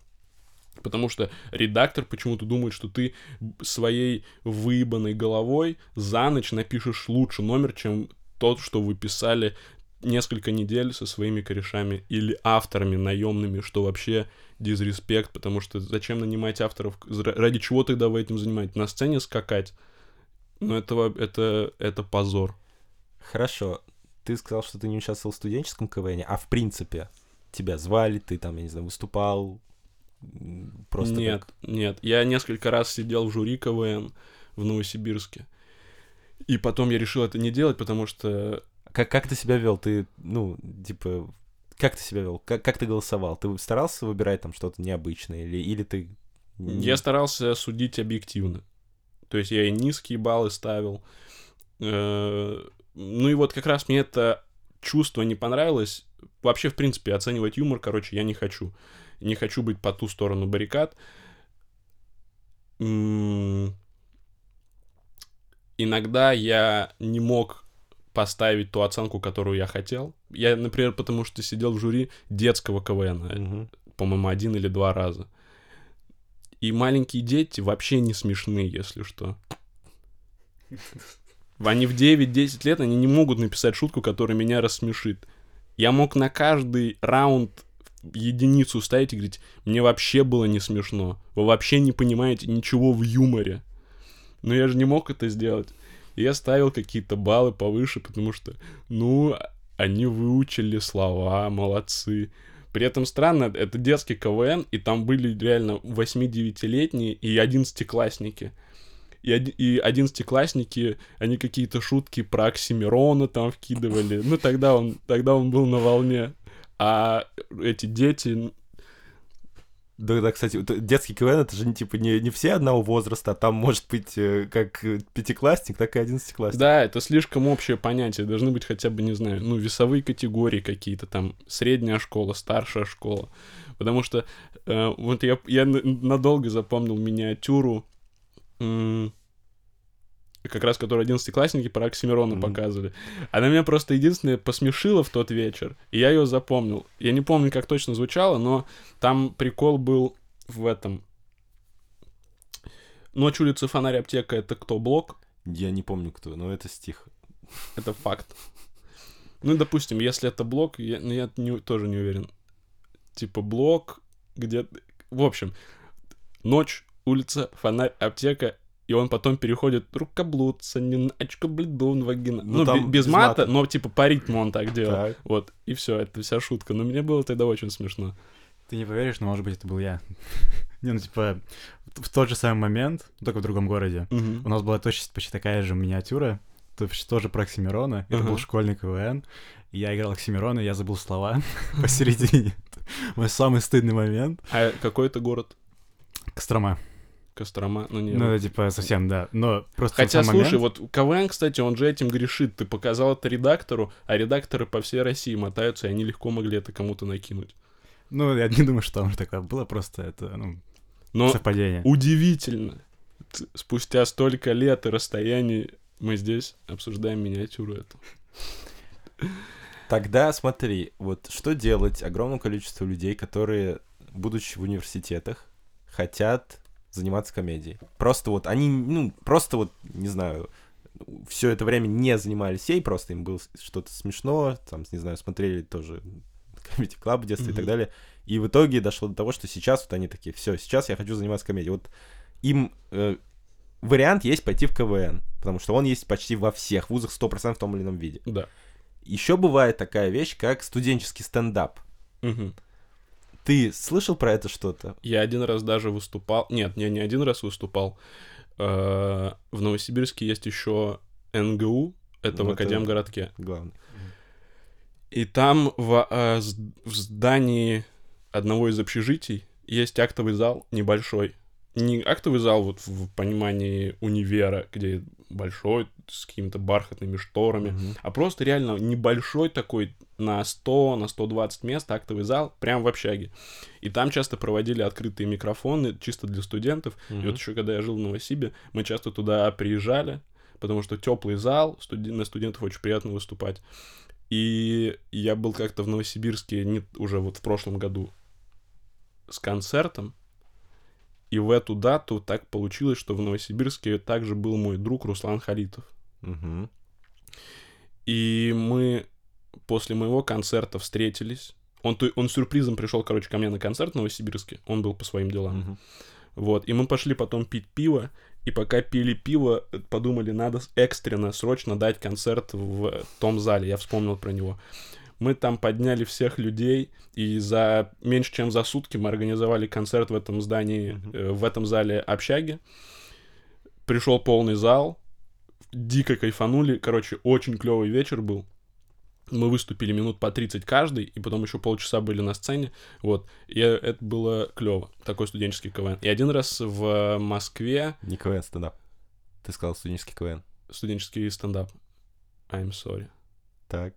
Speaker 2: Потому что редактор почему-то думает, что ты своей выебанной головой за ночь напишешь лучше номер, чем тот, что вы писали несколько недель со своими корешами или авторами наемными, что вообще дизреспект, потому что зачем нанимать авторов, ради чего тогда вы этим занимаетесь? На сцене скакать? Ну, это, это, это позор.
Speaker 1: Хорошо. Ты сказал, что ты не участвовал в студенческом КВН, а в принципе тебя звали, ты там, я не знаю, выступал, просто
Speaker 2: нет,
Speaker 1: как-
Speaker 2: нет. Я несколько раз сидел в жюри КВН в Новосибирске. И потом я решил это не делать, потому что
Speaker 1: Как, как ты себя вел? Ты, ну, типа, как ты себя вел? Как, как ты голосовал? Ты старался выбирать там что-то необычное? Или, или ты...
Speaker 2: Я старался судить объективно. То есть я и низкие баллы ставил. Э, Ну и вот как раз мне это чувство не понравилось. Вообще, в принципе, оценивать юмор, короче, я не хочу. Не хочу быть по ту сторону баррикад. М, Иногда я не мог поставить ту оценку, которую я хотел. Я, например, потому что сидел в жюри детского КВН
Speaker 1: Мгм.
Speaker 2: по-моему, один или два раза. И маленькие дети вообще не смешные, если что. Они в 9-10 лет, они не могут написать шутку, которая меня рассмешит. Я мог на каждый раунд единицу ставить и говорить, мне вообще было не смешно. Вы вообще не понимаете ничего в юморе. Но я же не мог это сделать. Я ставил какие-то баллы повыше, потому что, ну, они выучили слова, молодцы. При этом странно, это детский КВН, и там были реально 8-9-летние и 11-классники. И, и 11-классники, они какие-то шутки про Оксимирона там вкидывали. Ну, тогда он, тогда он был на волне. А эти дети...
Speaker 1: Да, да, кстати, детский КВН, это же не, типа не, не все одного возраста, а там может быть э, как э, пятиклассник, так и одиннадцатиклассник.
Speaker 2: Да, это слишком общее понятие. Должны быть хотя бы, не знаю, ну, весовые категории какие-то там. Средняя школа, старшая школа. Потому что э, вот я, я надолго запомнил миниатюру как раз которую одиннадцатиклассники про Оксимирона
Speaker 1: Мгм.
Speaker 2: показывали. Она меня просто единственное посмешила в тот вечер, и я ее запомнил. Я не помню, как точно звучало, но там прикол был в этом. Ночь улицы фонарь аптека это кто блок?
Speaker 1: Я не помню кто, но это стих.
Speaker 2: Это факт. Ну, допустим, если это блок, я, ну, я не- тоже не уверен. Типа блок, где... В общем, ночь, улица, фонарь, аптека, и он потом переходит рукоблудца, неначка, бледун, вагина.
Speaker 1: Ну,
Speaker 2: Ну,
Speaker 1: там
Speaker 2: бе- без
Speaker 1: без
Speaker 2: мата,
Speaker 1: мата.
Speaker 2: но типа по ритму он так делал.
Speaker 1: Так.
Speaker 2: Вот, и все, это вся шутка. Но мне было тогда очень смешно.
Speaker 3: Ты не поверишь, но, может быть, это был я. Не, ну, типа, в тот же самый момент, только в другом городе, у нас была точно почти такая же миниатюра, то есть тоже про Оксимирона. Это был школьный КВН. Я играл Оксимирона, и я забыл слова посередине. Мой самый стыдный момент.
Speaker 2: А какой это город?
Speaker 3: Кострома.
Speaker 2: Кострома? Ну, не.
Speaker 3: Ну, это типа совсем, да. Но просто
Speaker 2: Хотя, слушай,
Speaker 3: момент-
Speaker 2: вот КВН, кстати, он же этим грешит. Ты показал это редактору, а редакторы по всей России мотаются, и они легко могли это кому-то накинуть.
Speaker 3: Ну, я не думаю, что там же такое было, просто это, ну,
Speaker 2: Но
Speaker 3: совпадение.
Speaker 2: удивительно. Спустя столько лет и расстояний мы здесь обсуждаем миниатюру эту.
Speaker 1: Тогда смотри, вот что делать огромному количеству людей, которые, будучи в университетах, хотят заниматься комедией. Просто вот они, ну, просто вот, не знаю, все это время не занимались ей, просто им было что-то смешно, там, не знаю, смотрели тоже Comedy Club в детстве и так далее. И в итоге дошло до того, что сейчас вот они такие, все, сейчас я хочу заниматься комедией. Вот им э, вариант есть пойти в КВН, потому что он есть почти во всех вузах 100% в том или ином виде.
Speaker 2: Да.
Speaker 1: Еще бывает такая вещь, как студенческий стендап.
Speaker 2: Мгм.
Speaker 1: Ты слышал про это что-то?
Speaker 2: Я один раз даже выступал. Нет, я не один раз выступал. Э, В Новосибирске есть еще НГУ, это
Speaker 1: Ну,
Speaker 2: в Академгородке.
Speaker 1: Главное.
Speaker 2: И там в, э, в здании одного из общежитий есть актовый зал небольшой. Не актовый зал вот в понимании универа, где большой, с какими-то бархатными шторами,
Speaker 1: Мгм.
Speaker 2: а просто реально небольшой такой на 100, на 120 мест актовый зал, прям в общаге. И там часто проводили открытые микрофоны чисто для студентов. И
Speaker 1: Мгм.
Speaker 2: вот еще когда я жил в Новосибе, мы часто туда приезжали, потому что теплый зал, студи- на студентов очень приятно выступать. И я был как-то в Новосибирске не, уже вот в прошлом году с концертом, и в эту дату так получилось, что в Новосибирске также был мой друг Руслан Халитов.
Speaker 1: Мгм.
Speaker 2: И мы после моего концерта встретились. Он, он сюрпризом пришел, короче, ко мне на концерт в Новосибирске. Он был по своим делам.
Speaker 1: Мгм.
Speaker 2: Вот, и мы пошли потом пить пиво, и пока пили пиво, подумали, надо экстренно, срочно дать концерт в том зале, я вспомнил про него. Мы там подняли всех людей, и за меньше чем за сутки мы организовали концерт в этом здании,
Speaker 1: Мгм.
Speaker 2: э, в этом зале общаги. Пришел полный зал, дико кайфанули, короче, очень клевый вечер был. Мы выступили минут по 30 каждый, и потом еще полчаса были на сцене. Вот. И э, это было клево. Такой студенческий КВН. И один раз в Москве
Speaker 1: Не КВН, стендап. Ты сказал студенческий КВН.
Speaker 2: студенческий стендап. I'm sorry.
Speaker 1: Так,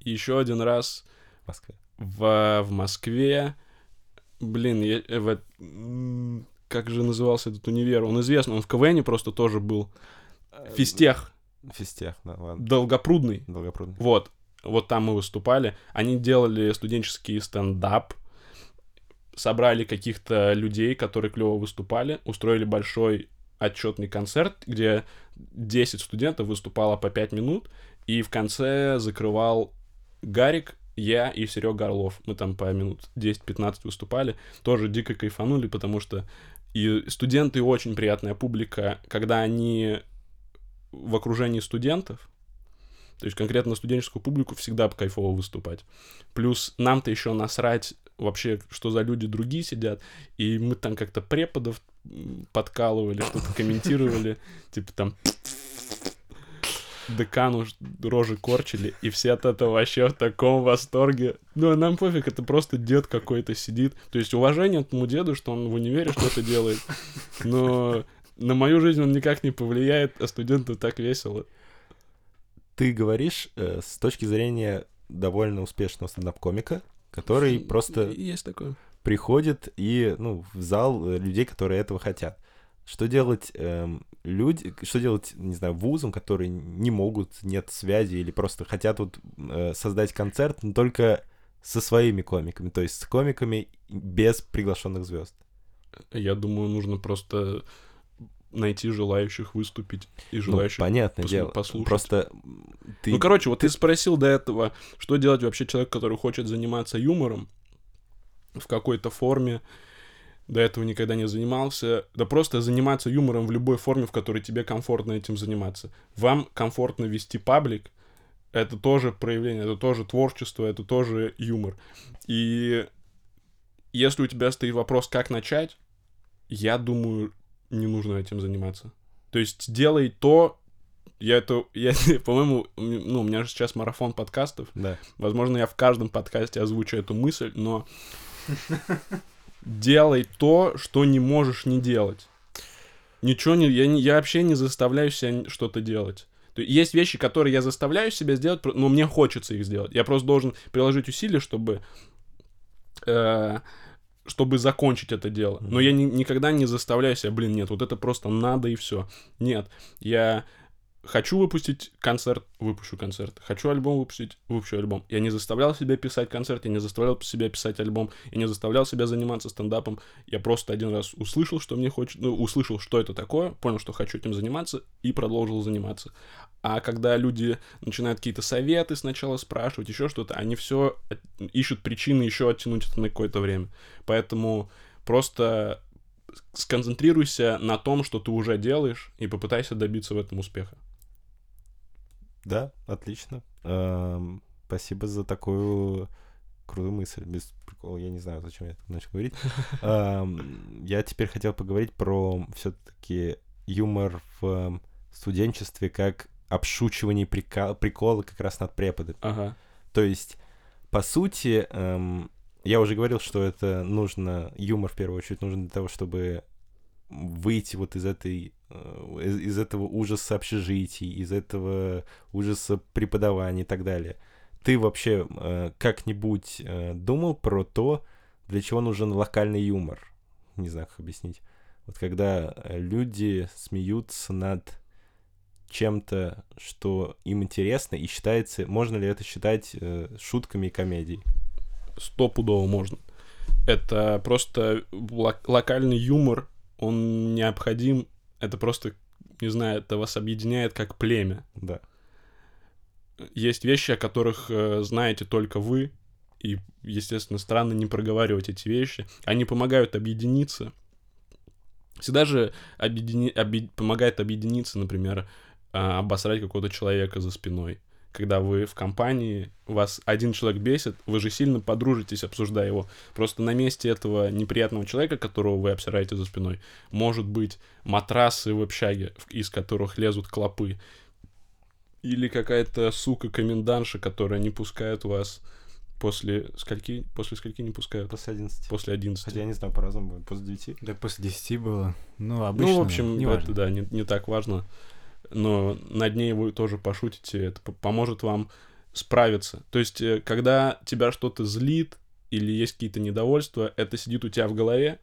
Speaker 2: И еще один раз
Speaker 1: в Москве.
Speaker 2: в, в Москве. Блин, я, э, в, как же назывался этот универ? Он известный, он в КВНе просто тоже был. Физтех,
Speaker 1: Физтех, да, ладно.
Speaker 2: Долгопрудный.
Speaker 1: Долгопрудный.
Speaker 2: Вот, вот там мы выступали. Они делали студенческий стендап, собрали каких-то людей, которые клево выступали, устроили большой отчетный концерт, где 10 студентов выступало по 5 минут, и в конце закрывал Гарик, я и Серега Орлов. Мы там по минут 10-15 выступали. Тоже дико кайфанули, потому что и студенты очень приятная публика, когда они в окружении студентов, то есть конкретно студенческую публику всегда кайфово выступать. Плюс нам-то еще насрать вообще, что за люди другие сидят, и мы там как-то преподов подкалывали, что-то комментировали, типа там декану рожи корчили, и все от этого вообще в таком восторге. Ну, а нам пофиг, это просто дед какой-то сидит. То есть уважение этому деду, что он в универе что-то делает, но на мою жизнь он никак не повлияет, а студенту так весело.
Speaker 1: Ты говоришь э, с точки зрения довольно успешного стендап-комика, который просто
Speaker 2: Есть такое.
Speaker 1: приходит и, ну, в зал э, людей, которые этого хотят. Что делать эм, люди, что делать, не знаю, вузам, которые не могут, нет связи или просто хотят вот э, создать концерт, но только со своими комиками, то есть с комиками без приглашенных звезд.
Speaker 2: Я думаю, нужно просто найти желающих выступить и желающих
Speaker 1: ну, понятное
Speaker 2: пос-
Speaker 1: дело.
Speaker 2: послушать.
Speaker 1: Просто ты...
Speaker 2: Ну, короче, вот ты спросил до этого, что делать вообще человек, который хочет заниматься юмором в какой-то форме, до этого никогда не занимался, да просто заниматься юмором в любой форме, в которой тебе комфортно этим заниматься. Вам комфортно вести паблик, это тоже проявление, это тоже творчество, это тоже юмор. И если у тебя стоит вопрос, как начать, я думаю, не нужно этим заниматься. То есть делай то, я это, я, по-моему, ну, у меня же сейчас марафон подкастов.
Speaker 1: Да.
Speaker 2: Возможно, я в каждом подкасте озвучу эту мысль, но делай то, что не можешь не делать. Ничего не, я, я вообще не заставляю себя что-то делать. То есть, есть вещи, которые я заставляю себя сделать, но мне хочется их сделать. Я просто должен приложить усилия, чтобы э, чтобы закончить это дело. Но я ни, никогда не заставляю себя, блин, нет, вот это просто надо и все. Нет, я хочу выпустить концерт, выпущу концерт. Хочу альбом выпустить, выпущу альбом. Я не заставлял себя писать концерт, я не заставлял себя писать альбом, я не заставлял себя заниматься стендапом. Я просто один раз услышал, что мне хочет, ну, услышал, что это такое, понял, что хочу этим заниматься и продолжил заниматься. А когда люди начинают какие-то советы сначала спрашивать, еще что-то, они все ищут причины еще оттянуть это на какое-то время. Поэтому просто сконцентрируйся на том, что ты уже делаешь, и попытайся добиться в этом успеха.
Speaker 1: Да, отлично. Эм, спасибо за такую крутую мысль. Без прикола, я не знаю, зачем я это начал говорить. Эм, я теперь хотел поговорить про все-таки юмор в студенчестве как обшучивание прикол, прикола как раз над преподами.
Speaker 2: Ага.
Speaker 1: То есть, по сути, эм, я уже говорил, что это нужно, юмор в первую очередь нужен для того, чтобы выйти вот из этой из, из этого ужаса общежитий, из этого ужаса преподавания и так далее. Ты вообще э, как-нибудь э, думал про то, для чего нужен локальный юмор? Не знаю, как объяснить. Вот когда люди смеются над чем-то, что им интересно и считается, можно ли это считать э, шутками и комедией?
Speaker 2: Стопудово можно. Это просто лок- локальный юмор, он необходим, это просто, не знаю, это вас объединяет как племя.
Speaker 1: Да.
Speaker 2: Есть вещи, о которых э, знаете только вы, и, естественно, странно не проговаривать эти вещи. Они помогают объединиться. Всегда же объедини... объ... помогает объединиться, например, э, обосрать какого-то человека за спиной когда вы в компании, вас один человек бесит, вы же сильно подружитесь, обсуждая его. Просто на месте этого неприятного человека, которого вы обсираете за спиной, может быть матрасы в общаге, из которых лезут клопы. Или какая-то сука-комендантша, которая не пускает вас после скольки, после скольки не пускают?
Speaker 1: После 11.
Speaker 2: После 11.
Speaker 1: Хотя я не знаю, по-разному будет. После 9.
Speaker 3: Да, после 10 было. Ну, обычно.
Speaker 2: Ну, в общем,
Speaker 3: не
Speaker 2: это,
Speaker 3: важно.
Speaker 2: да, не, не так важно. Но над ней вы тоже пошутите, это по- поможет вам справиться. То есть, э, когда тебя что-то злит или есть какие-то недовольства, это сидит у тебя в голове,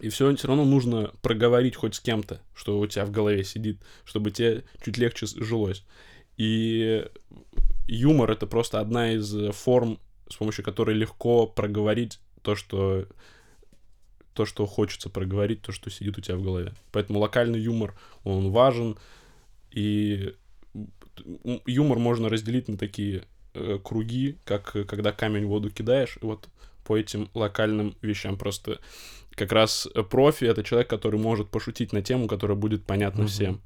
Speaker 2: и все, все равно нужно проговорить хоть с кем-то, что у тебя в голове сидит, чтобы тебе чуть легче жилось. И юмор это просто одна из э, форм, с помощью которой легко проговорить то, что то, что хочется проговорить, то, что сидит у тебя в голове. Поэтому локальный юмор, он важен, и юмор можно разделить на такие э, круги, как э, когда камень в воду кидаешь, и вот по этим локальным вещам просто как раз э, профи — это человек, который может пошутить на тему, которая будет понятна
Speaker 1: Мгм.
Speaker 2: всем.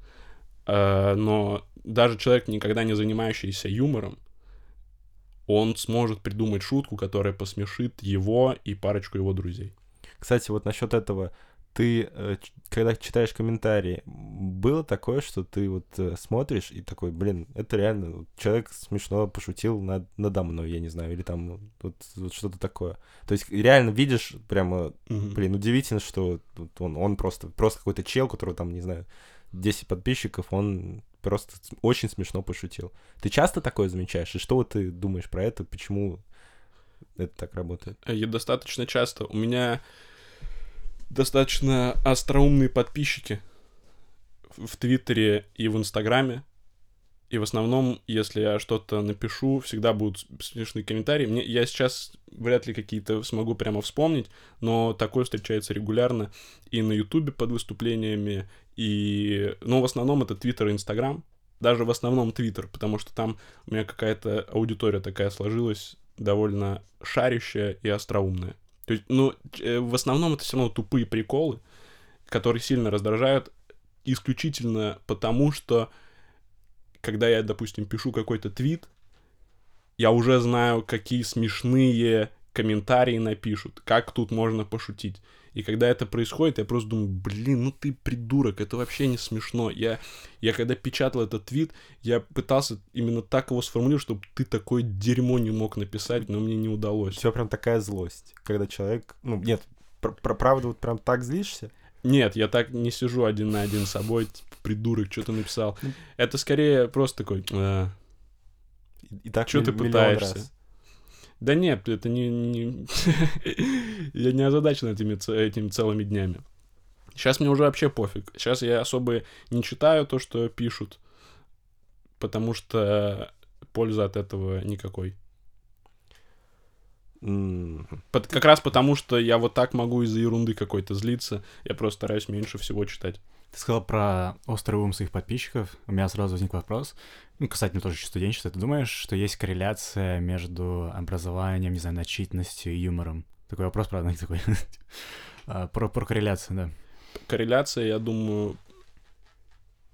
Speaker 2: Э, но даже человек, никогда не занимающийся юмором, он сможет придумать шутку, которая посмешит его и парочку его друзей.
Speaker 1: Кстати, вот насчет этого, ты, э, когда читаешь комментарии, было такое, что ты вот э, смотришь и такой, блин, это реально, человек смешно пошутил над, надо мной, я не знаю, или там вот, вот что-то такое. То есть реально видишь прямо, блин, удивительно, что вот он, он просто, просто какой-то чел, который там, не знаю, 10 подписчиков, он просто очень смешно пошутил. Ты часто такое замечаешь? И что вот ты думаешь про это? Почему это так работает?
Speaker 2: И достаточно часто. У меня достаточно остроумные подписчики в Твиттере и в Инстаграме. И в основном, если я что-то напишу, всегда будут смешные комментарии. Мне, я сейчас вряд ли какие-то смогу прямо вспомнить, но такое встречается регулярно и на Ютубе под выступлениями, и... Ну, в основном это Твиттер и Инстаграм. Даже в основном Твиттер, потому что там у меня какая-то аудитория такая сложилась, довольно шарящая и остроумная. То есть, ну, э, в основном это все равно тупые приколы, которые сильно раздражают исключительно потому, что когда я, допустим, пишу какой-то твит, я уже знаю, какие смешные комментарии напишут, как тут можно пошутить. И когда это происходит, я просто думаю, блин, ну ты придурок, это вообще не смешно. Я, я когда печатал этот твит, я пытался именно так его сформулировать, чтобы ты такое дерьмо не мог написать, но мне не удалось.
Speaker 1: тебя прям такая злость, когда человек... Ну, нет, пр- пр- правда, вот прям так злишься?
Speaker 2: Нет, я так не сижу один на один с собой, типа, придурок, что ты написал. Это скорее просто такой, «А,
Speaker 1: И, так миль-
Speaker 2: ты пытаешься?
Speaker 1: раз.
Speaker 2: Да нет, это не... не- я не озадачен этими, этими целыми днями. Сейчас мне уже вообще пофиг. Сейчас я особо не читаю то, что пишут, потому что пользы от этого никакой.
Speaker 1: М,
Speaker 2: Пот- Как раз потому, что я вот так могу из-за ерунды какой-то злиться. Я просто стараюсь меньше всего читать.
Speaker 3: Ты сказал про острый ум своих подписчиков. У меня сразу возник вопрос. Ну, касательно тоже студенчества. Ты думаешь, что есть корреляция между образованием, не знаю, начитанностью и юмором? Такой вопрос, правда, не такой. А, Про, про корреляцию, да.
Speaker 2: Корреляция, я думаю...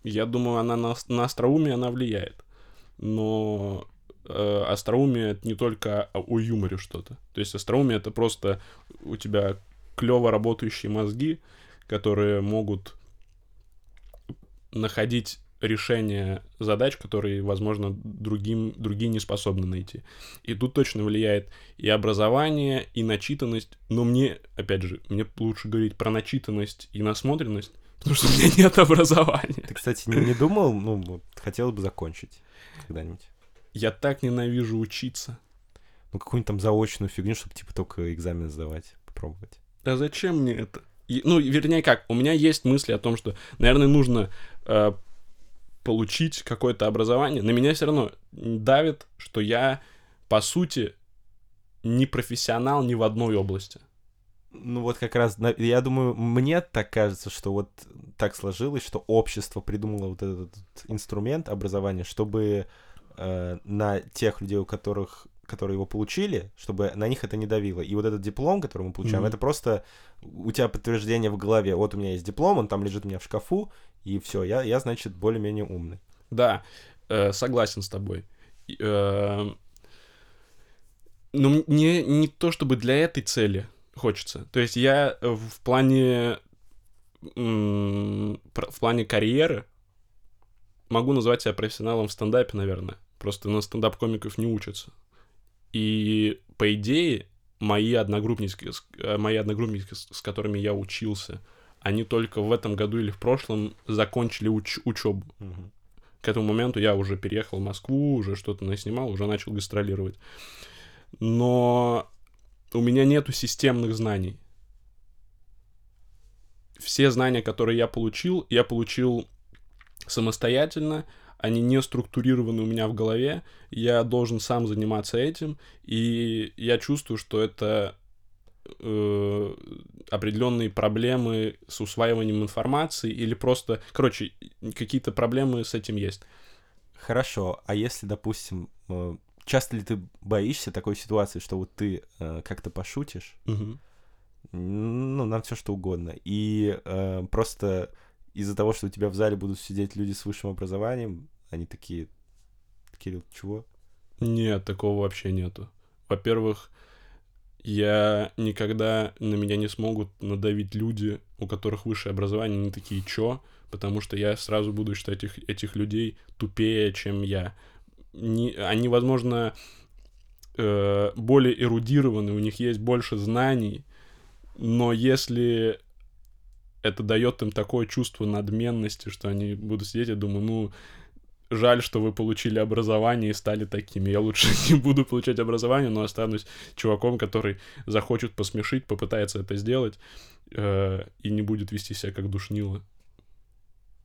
Speaker 2: Я думаю, она на, на остроумие она влияет. Но э, остроумие это не только о, юморе что-то. То есть остроумие это просто у тебя клево работающие мозги, которые могут находить решение задач, которые, возможно, другим, другие не способны найти. И тут точно влияет и образование, и начитанность. Но мне, опять же, мне лучше говорить про начитанность и насмотренность, потому что у меня нет образования.
Speaker 1: Ты, кстати, не, не думал, ну, вот, хотел бы закончить когда-нибудь?
Speaker 2: Я так ненавижу учиться.
Speaker 1: Ну, какую-нибудь там заочную фигню, чтобы, типа, только экзамен сдавать, попробовать.
Speaker 2: Да зачем мне это? И- ну, вернее как, у меня есть мысли о том, что, наверное, нужно э, получить какое-то образование. На меня все равно давит, что я, по сути, не профессионал ни в одной области.
Speaker 1: Ну, вот как раз, я думаю, мне так кажется, что вот так сложилось, что общество придумало вот этот инструмент образования, чтобы э, на тех людей, у которых которые его получили, чтобы на них это не давило. И вот этот диплом, который мы получаем,
Speaker 2: Мгм.
Speaker 1: это просто у тебя подтверждение в голове. Вот у меня есть диплом, он там лежит у меня в шкафу, и все, я, я, значит, более-менее умный.
Speaker 2: Да, э, согласен с тобой. Э, но мне не то чтобы для этой цели хочется. То есть я в плане в плане карьеры могу назвать себя профессионалом в стендапе, наверное. Просто на стендап-комиков не учатся. И по идее мои одногруппники, э, мои одногруппники, с которыми я учился, они только в этом году или в прошлом закончили уч- учебу
Speaker 1: Мгм.
Speaker 2: к этому моменту я уже переехал в Москву, уже что-то наснимал, уже начал гастролировать. Но у меня нету системных знаний. Все знания, которые я получил, я получил самостоятельно, они не структурированы у меня в голове, я должен сам заниматься этим, и я чувствую, что это э, определенные проблемы с усваиванием информации или просто, короче, какие-то проблемы с этим есть.
Speaker 1: Хорошо, а если, допустим, э, часто ли ты боишься такой ситуации, что вот ты э, как-то пошутишь,
Speaker 2: Мгм.
Speaker 1: ну, на все что угодно. И э, просто из-за того, что у тебя в зале будут сидеть люди с высшим образованием, они такие, Кирилл, чего?
Speaker 2: Нет, такого вообще нету. Во-первых, я никогда на меня не смогут надавить люди, у которых высшее образование, не такие чё, потому что я сразу буду считать этих, этих людей тупее, чем я. Не, они, возможно, э, более эрудированы, у них есть больше знаний, но если это дает им такое чувство надменности, что они будут сидеть, я думаю, ну, жаль, что вы получили образование и стали такими. Я лучше не буду получать образование, но останусь чуваком, который захочет посмешить, попытается это сделать э, и не будет вести себя как душнило.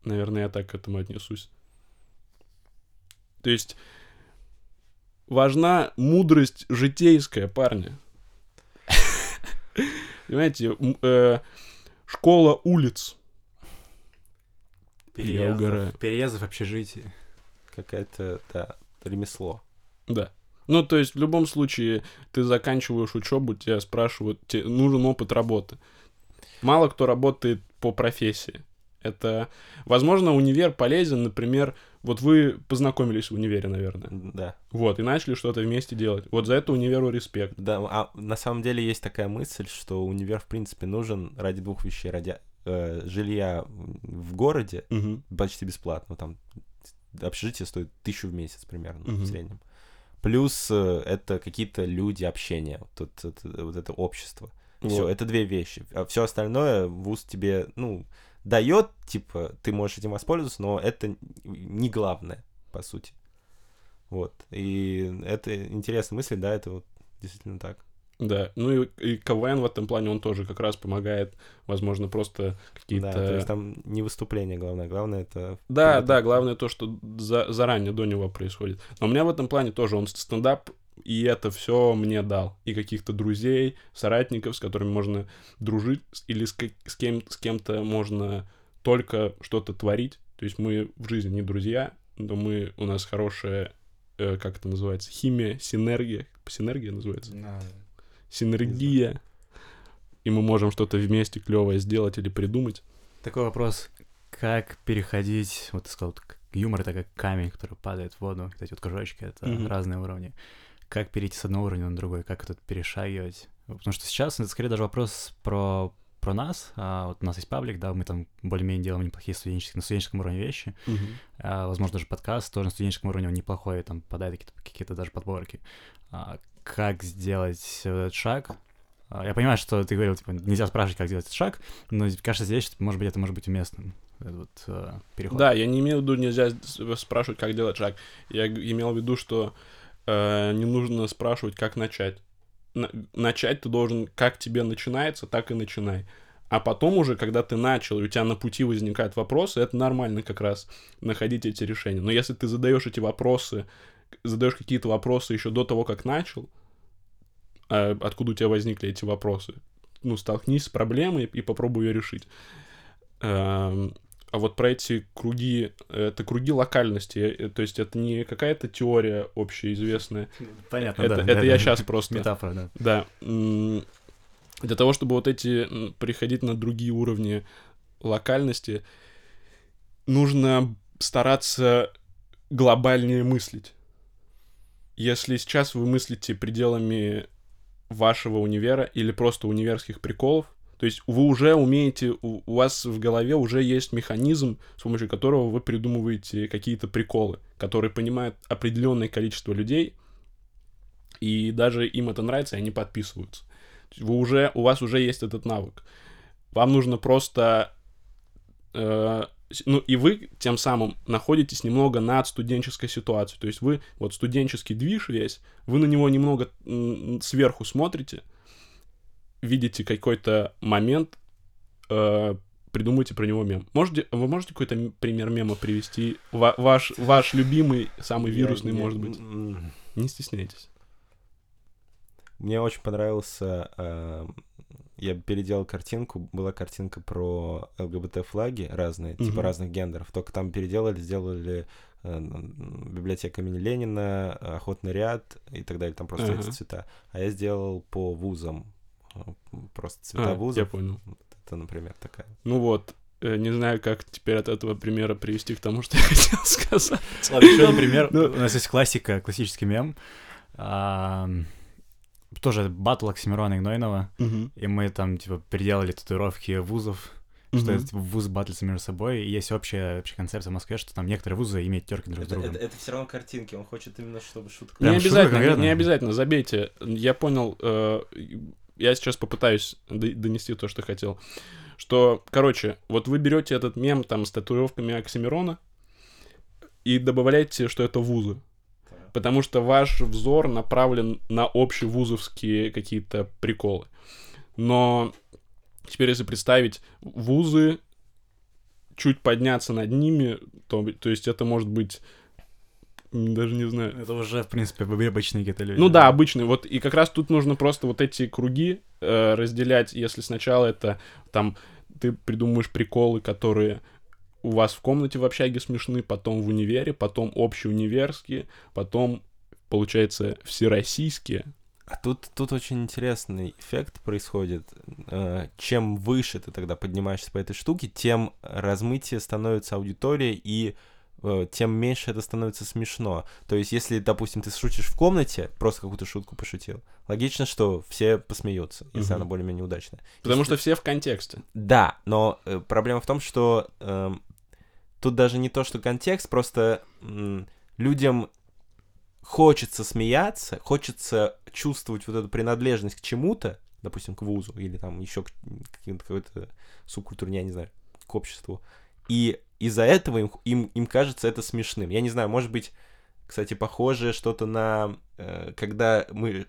Speaker 2: Наверное, я так к этому отнесусь. То есть важна мудрость житейская, парни. Понимаете, э, школа улиц. Я угораю.
Speaker 3: Переездов, переездов в общежитие.
Speaker 1: Какое-то, да, ремесло.
Speaker 2: Да. Ну, то есть, в любом случае, ты заканчиваешь учебу, тебя спрашивают, тебе нужен опыт работы. Мало кто работает по профессии. Это, возможно, универ полезен, например, вот вы познакомились в универе, наверное.
Speaker 1: Да.
Speaker 2: Вот, и начали что-то вместе делать. Вот за это универу респект.
Speaker 1: Да, а на самом деле есть такая мысль, что универ, в принципе, нужен ради двух вещей. Ради э, жилья в городе
Speaker 2: Мгм.
Speaker 1: почти бесплатно. Там общежитие стоит тысячу в месяц примерно
Speaker 2: Мгм.
Speaker 1: в среднем. Плюс э, это какие-то люди, общение, вот, это, вот это общество. Все,
Speaker 2: Вот.
Speaker 1: это две вещи. А все остальное вуз тебе, ну, дает, типа, ты можешь этим воспользоваться, но это не главное, по сути. Вот. И это интересная мысль, да, это вот действительно так.
Speaker 2: Да, ну и, и КВН в этом плане, он тоже как раз помогает, возможно, просто какие-то...
Speaker 1: Да, то есть там не выступление главное, главное это...
Speaker 2: Да, да, главное то, что за, заранее до него происходит. Но у меня в этом плане тоже он стендап, и это все мне дал. И каких-то друзей, соратников, с которыми можно дружить, или с, с, кем, с кем-то можно только что-то творить. То есть мы в жизни не друзья, но мы, у нас хорошая, э, как это называется, химия, синергия. Синергия называется? Синергия. И мы можем что-то вместе клевое сделать или придумать.
Speaker 3: Такой вопрос. Как переходить, вот ты сказал, юмор это как камень, который падает в воду, вот эти вот кружочки, это
Speaker 2: Мгм.
Speaker 3: разные уровни. Как перейти с одного уровня на другой, как это перешагивать? Потому что сейчас это скорее даже вопрос про, про нас. А вот у нас есть паблик, да, мы там более-менее делаем неплохие студенческие, на студенческом уровне вещи. А, возможно, даже подкаст тоже на студенческом уровне он неплохой, там попадает какие-то, какие-то даже подборки. А, как сделать этот шаг? А, я понимаю, что ты говорил, типа, нельзя спрашивать, как сделать этот шаг, но кажется, здесь, может быть, это может быть уместным, этот вот э, переход.
Speaker 2: Да, я не имею в виду, нельзя спрашивать, как делать шаг. Я имел в виду, что э, не нужно спрашивать, как начать. На- начать ты должен, как тебе начинается, так и начинай. А потом уже, когда ты начал, и у тебя на пути возникают вопросы, это нормально как раз находить эти решения. Но если ты задаешь эти вопросы, задаешь какие-то вопросы еще до того, как начал, а откуда у тебя возникли эти вопросы, ну, столкнись с проблемой и попробуй ее решить. Эм, а вот про эти круги, это круги локальности, э, то есть это не какая-то теория общеизвестная.
Speaker 3: Понятно,
Speaker 2: это
Speaker 3: да.
Speaker 2: это
Speaker 3: да,
Speaker 2: я сейчас просто...
Speaker 3: Метафора, да.
Speaker 2: Да. Для того, чтобы вот эти приходить на другие уровни локальности, нужно стараться глобальнее мыслить. Если сейчас вы мыслите пределами вашего универа или просто универских приколов, то есть вы уже умеете, у вас в голове уже есть механизм, с помощью которого вы придумываете какие-то приколы, которые понимают определенное количество людей, и даже им это нравится, и они подписываются. Вы уже, у вас уже есть этот навык. Вам нужно просто... э, ну, и вы тем самым находитесь немного над студенческой ситуацией. То есть вы, вот студенческий движ весь, вы на него немного сверху смотрите, видите какой-то момент, э, придумайте про него мем. Можете, вы можете какой-то пример мема привести? Ва- ваш, ваш любимый, самый вирусный,
Speaker 1: Я- я-
Speaker 2: может быть.
Speaker 1: м,
Speaker 2: Не стесняйтесь.
Speaker 1: Мне очень понравился... э, я переделал картинку. Была картинка про ЛГБТ-флаги разные,
Speaker 2: Мгм.
Speaker 1: типа разных гендеров. Только там переделали, сделали э, библиотека имени Ленина, охотный ряд и так далее. Там просто
Speaker 2: Ага.
Speaker 1: эти цвета. А я сделал по вузам. Просто цвета
Speaker 2: А, я понял.
Speaker 1: Вот Это, например, такая.
Speaker 2: Ну вот, э, не знаю, как теперь от этого примера привести к тому, что я хотел сказать.
Speaker 3: Ладно, еще один пример.
Speaker 2: Ну.
Speaker 3: У нас есть классика, классический мем. А, Тоже батл Оксимирона и Гнойного. И мы там, типа, переделали татуировки вузов, что это, типа, вузы батлятся между собой. И есть общая, общая концепция в Москве, что там некоторые вузы имеют терки друг с другом.
Speaker 1: все равно картинки. Он хочет именно, чтобы шутка.
Speaker 2: Не обязательно, не, не обязательно, забейте. Я понял, э, я сейчас попытаюсь донести то, что хотел. Что, короче, вот вы берете этот мем там с татуировками Оксимирона, и добавляйте, что это вузы. Потому что ваш взор направлен на общевузовские какие-то приколы. Но теперь, если представить вузы, чуть подняться над ними, то, то есть это может быть даже не знаю.
Speaker 3: Это уже, в принципе, обычные какие-то люди.
Speaker 2: Ну да, обычные. Вот и как раз тут нужно просто вот эти круги э, разделять. Если сначала это там ты придумываешь приколы, которые у вас в комнате в общаге смешны, потом в универе, потом общеуниверские, потом, получается, всероссийские.
Speaker 1: А тут, тут очень интересный эффект происходит. Э, чем выше ты тогда поднимаешься по этой штуке, тем размытие становится аудитория, и тем меньше это становится смешно. То есть, если, допустим, ты шутишь в комнате, просто какую-то шутку пошутил, логично, что все посмеются, если
Speaker 2: Мгм.
Speaker 1: она более-менее удачная.
Speaker 2: Потому
Speaker 1: Если-
Speaker 2: что все в контексте.
Speaker 1: Да, но э, проблема в том, что эм, тут даже не то, что контекст, просто м, людям хочется смеяться, хочется чувствовать вот эту принадлежность к чему-то, допустим, к вузу или там еще к каким-то какой-то субкультуре, я не знаю, к обществу. И из-за этого им, им, им кажется это смешным. Я не знаю, может быть, кстати, похоже что-то на... э, когда мы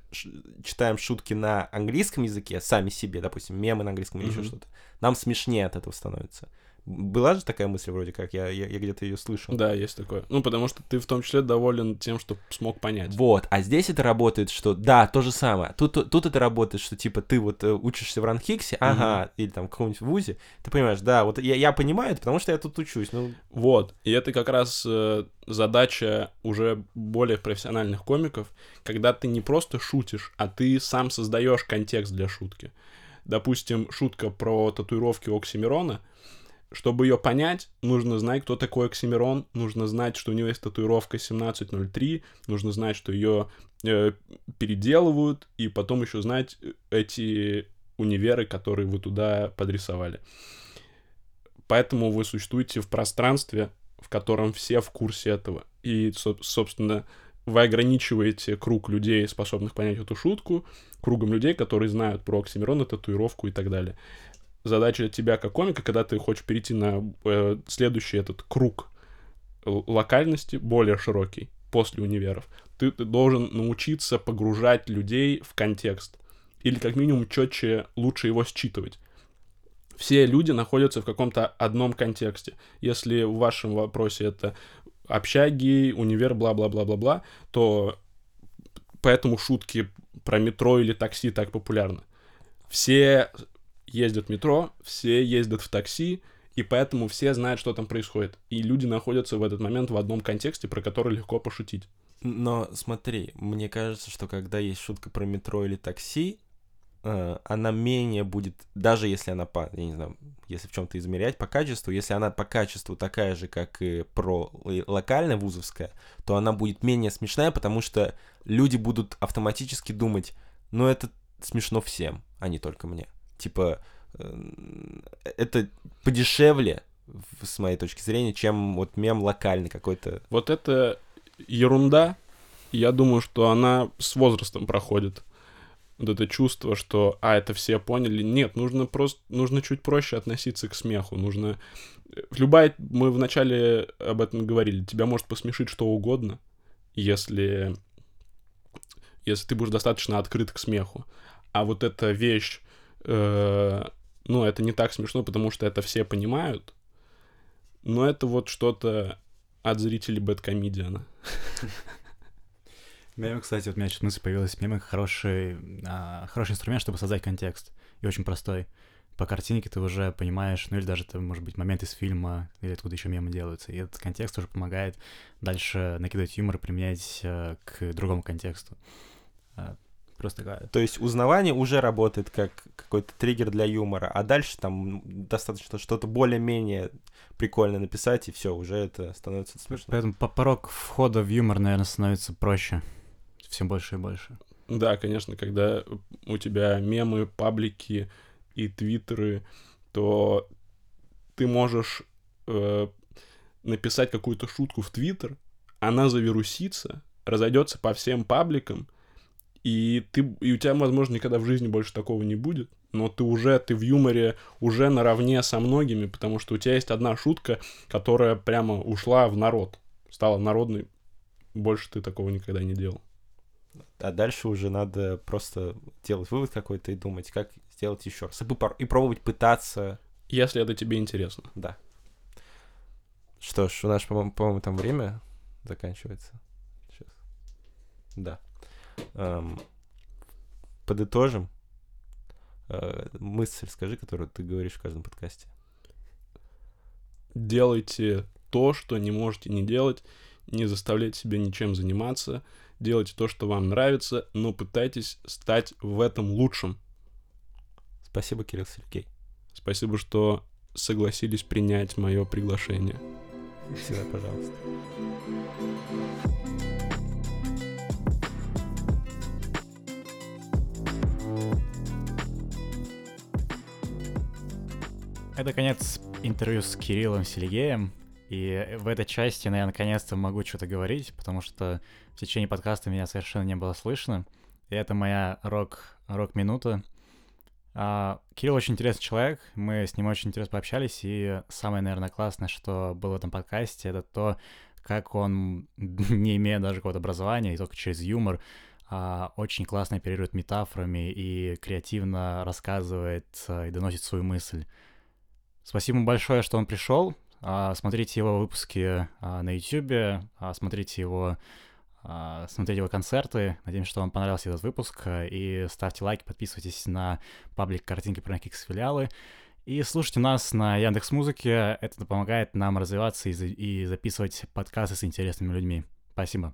Speaker 1: читаем шутки на английском языке, сами себе, допустим, мемы на английском или еще что-то, нам смешнее от этого становится. Была же такая мысль вроде как, я, я, я где-то ее слышал.
Speaker 2: Да, есть такое. Ну, потому что ты в том числе доволен тем, что смог понять.
Speaker 1: Вот, а здесь это работает, что да, то же самое. Тут, тут это работает, что типа ты вот э, учишься в Ранхиксе, ага, или там в каком-нибудь вузе, ты понимаешь, да, вот я, я понимаю это, потому что я тут учусь. Ну,
Speaker 2: Вот. И это как раз э, задача уже более профессиональных комиков, когда ты не просто шутишь, а ты сам создаешь контекст для шутки. Допустим, шутка про татуировки Оксимирона. Чтобы ее понять, нужно знать, кто такой Оксимирон, нужно знать, что у него есть татуировка 1703, нужно знать, что ее э, переделывают, и потом еще знать э, эти универы, которые вы туда подрисовали. Поэтому вы существуете в пространстве, в котором все в курсе этого. И, со- собственно, вы ограничиваете круг людей, способных понять эту шутку, кругом людей, которые знают про Оксимирона, татуировку и так далее. Задача тебя как комика, когда ты хочешь перейти на э, следующий этот круг локальности, более широкий, после универов, ты, ты должен научиться погружать людей в контекст. Или как минимум четче, лучше его считывать все люди находятся в каком-то одном контексте. Если в вашем вопросе это общаги, универ, бла-бла-бла-бла-бла, то поэтому шутки про метро или такси так популярны. Все ездят в метро, все ездят в такси, и поэтому все знают, что там происходит. И люди находятся в этот момент в одном контексте, про который легко пошутить.
Speaker 1: но смотри, мне кажется, что когда есть шутка про метро или такси, э, она менее будет, даже если она по, я не знаю, если в чем-то измерять по качеству, если она по качеству такая же, как и про локальная вузовская, то она будет менее смешная, потому что люди будут автоматически думать, ну это смешно всем, а не только мне. Типа, э, это подешевле, с моей точки зрения, чем вот мем локальный какой-то.
Speaker 2: Вот это ерунда, я думаю, что она с возрастом проходит. Вот это чувство, что, а, это все поняли. Нет, нужно просто, нужно чуть проще относиться к смеху. Нужно... Любая, мы вначале об этом говорили, тебя может посмешить что угодно, если, если ты будешь достаточно открыт к смеху. А вот эта вещь, э, ну, это не так смешно, потому что это все понимают, но это вот что-то от зрителей бэткомедиана.
Speaker 3: Мем, кстати, вот у меня сейчас мысль появилась. Мемы хороший, а, хороший инструмент, чтобы создать контекст. И очень простой. По картинке ты уже понимаешь, ну или даже это может быть момент из фильма, или откуда еще мемы делаются. И этот контекст уже помогает дальше накидывать юмор и применять э, к другому контексту. А, Просто такая.
Speaker 1: То есть узнавание уже работает как какой-то триггер для юмора, а дальше там достаточно что-то более-менее прикольно написать, и все, уже это становится смешно.
Speaker 3: Поэтому по- порог входа в юмор, наверное, становится проще. Все больше и больше.
Speaker 2: Да, конечно, когда у тебя мемы, паблики и твиттеры, то ты можешь э, написать какую-то шутку в твиттер, она завирусится, разойдется по всем пабликам, и, ты, и у тебя, возможно, никогда в жизни больше такого не будет, но ты уже, ты в юморе уже наравне со многими, потому что у тебя есть одна шутка, которая прямо ушла в народ стала народной. Больше ты такого никогда не делал.
Speaker 1: А дальше уже надо просто делать вывод какой-то и думать, как сделать еще раз. И, пробовать пытаться.
Speaker 2: Если это тебе интересно.
Speaker 1: Да. Что ж, у нас, по-моему, по-моему, там время заканчивается. Сейчас. Да. Эм, подытожим. Э, мысль скажи, которую ты говоришь в каждом подкасте.
Speaker 2: Делайте то, что не можете не делать, не заставляйте себя ничем заниматься, делайте то, что вам нравится, но пытайтесь стать в этом лучшим.
Speaker 1: Спасибо, Кирилл Сергей.
Speaker 2: Спасибо, что согласились принять мое приглашение.
Speaker 1: Всегда пожалуйста.
Speaker 3: Это конец интервью с Кириллом Сергеем. И в этой части я наконец-то могу что-то говорить, потому что в течение подкаста меня совершенно не было слышно. И это моя рок, рок-минута. А, Кирилл очень интересный человек, мы с ним очень интересно пообщались, и самое, наверное, классное, что было в этом подкасте, это то, как он, не имея даже какого-то образования, и только через юмор, а, очень классно оперирует метафорами и креативно рассказывает а, и доносит свою мысль. Спасибо большое, что он пришел. А, смотрите его выпуски а, на YouTube, а, смотрите его смотрите его концерты. Надеемся, что вам понравился этот выпуск. И ставьте лайки, подписывайтесь на паблик картинки про Kicks филиалы. И слушайте нас на Яндекс Музыке. Это помогает нам развиваться и записывать подкасты с интересными людьми. Спасибо.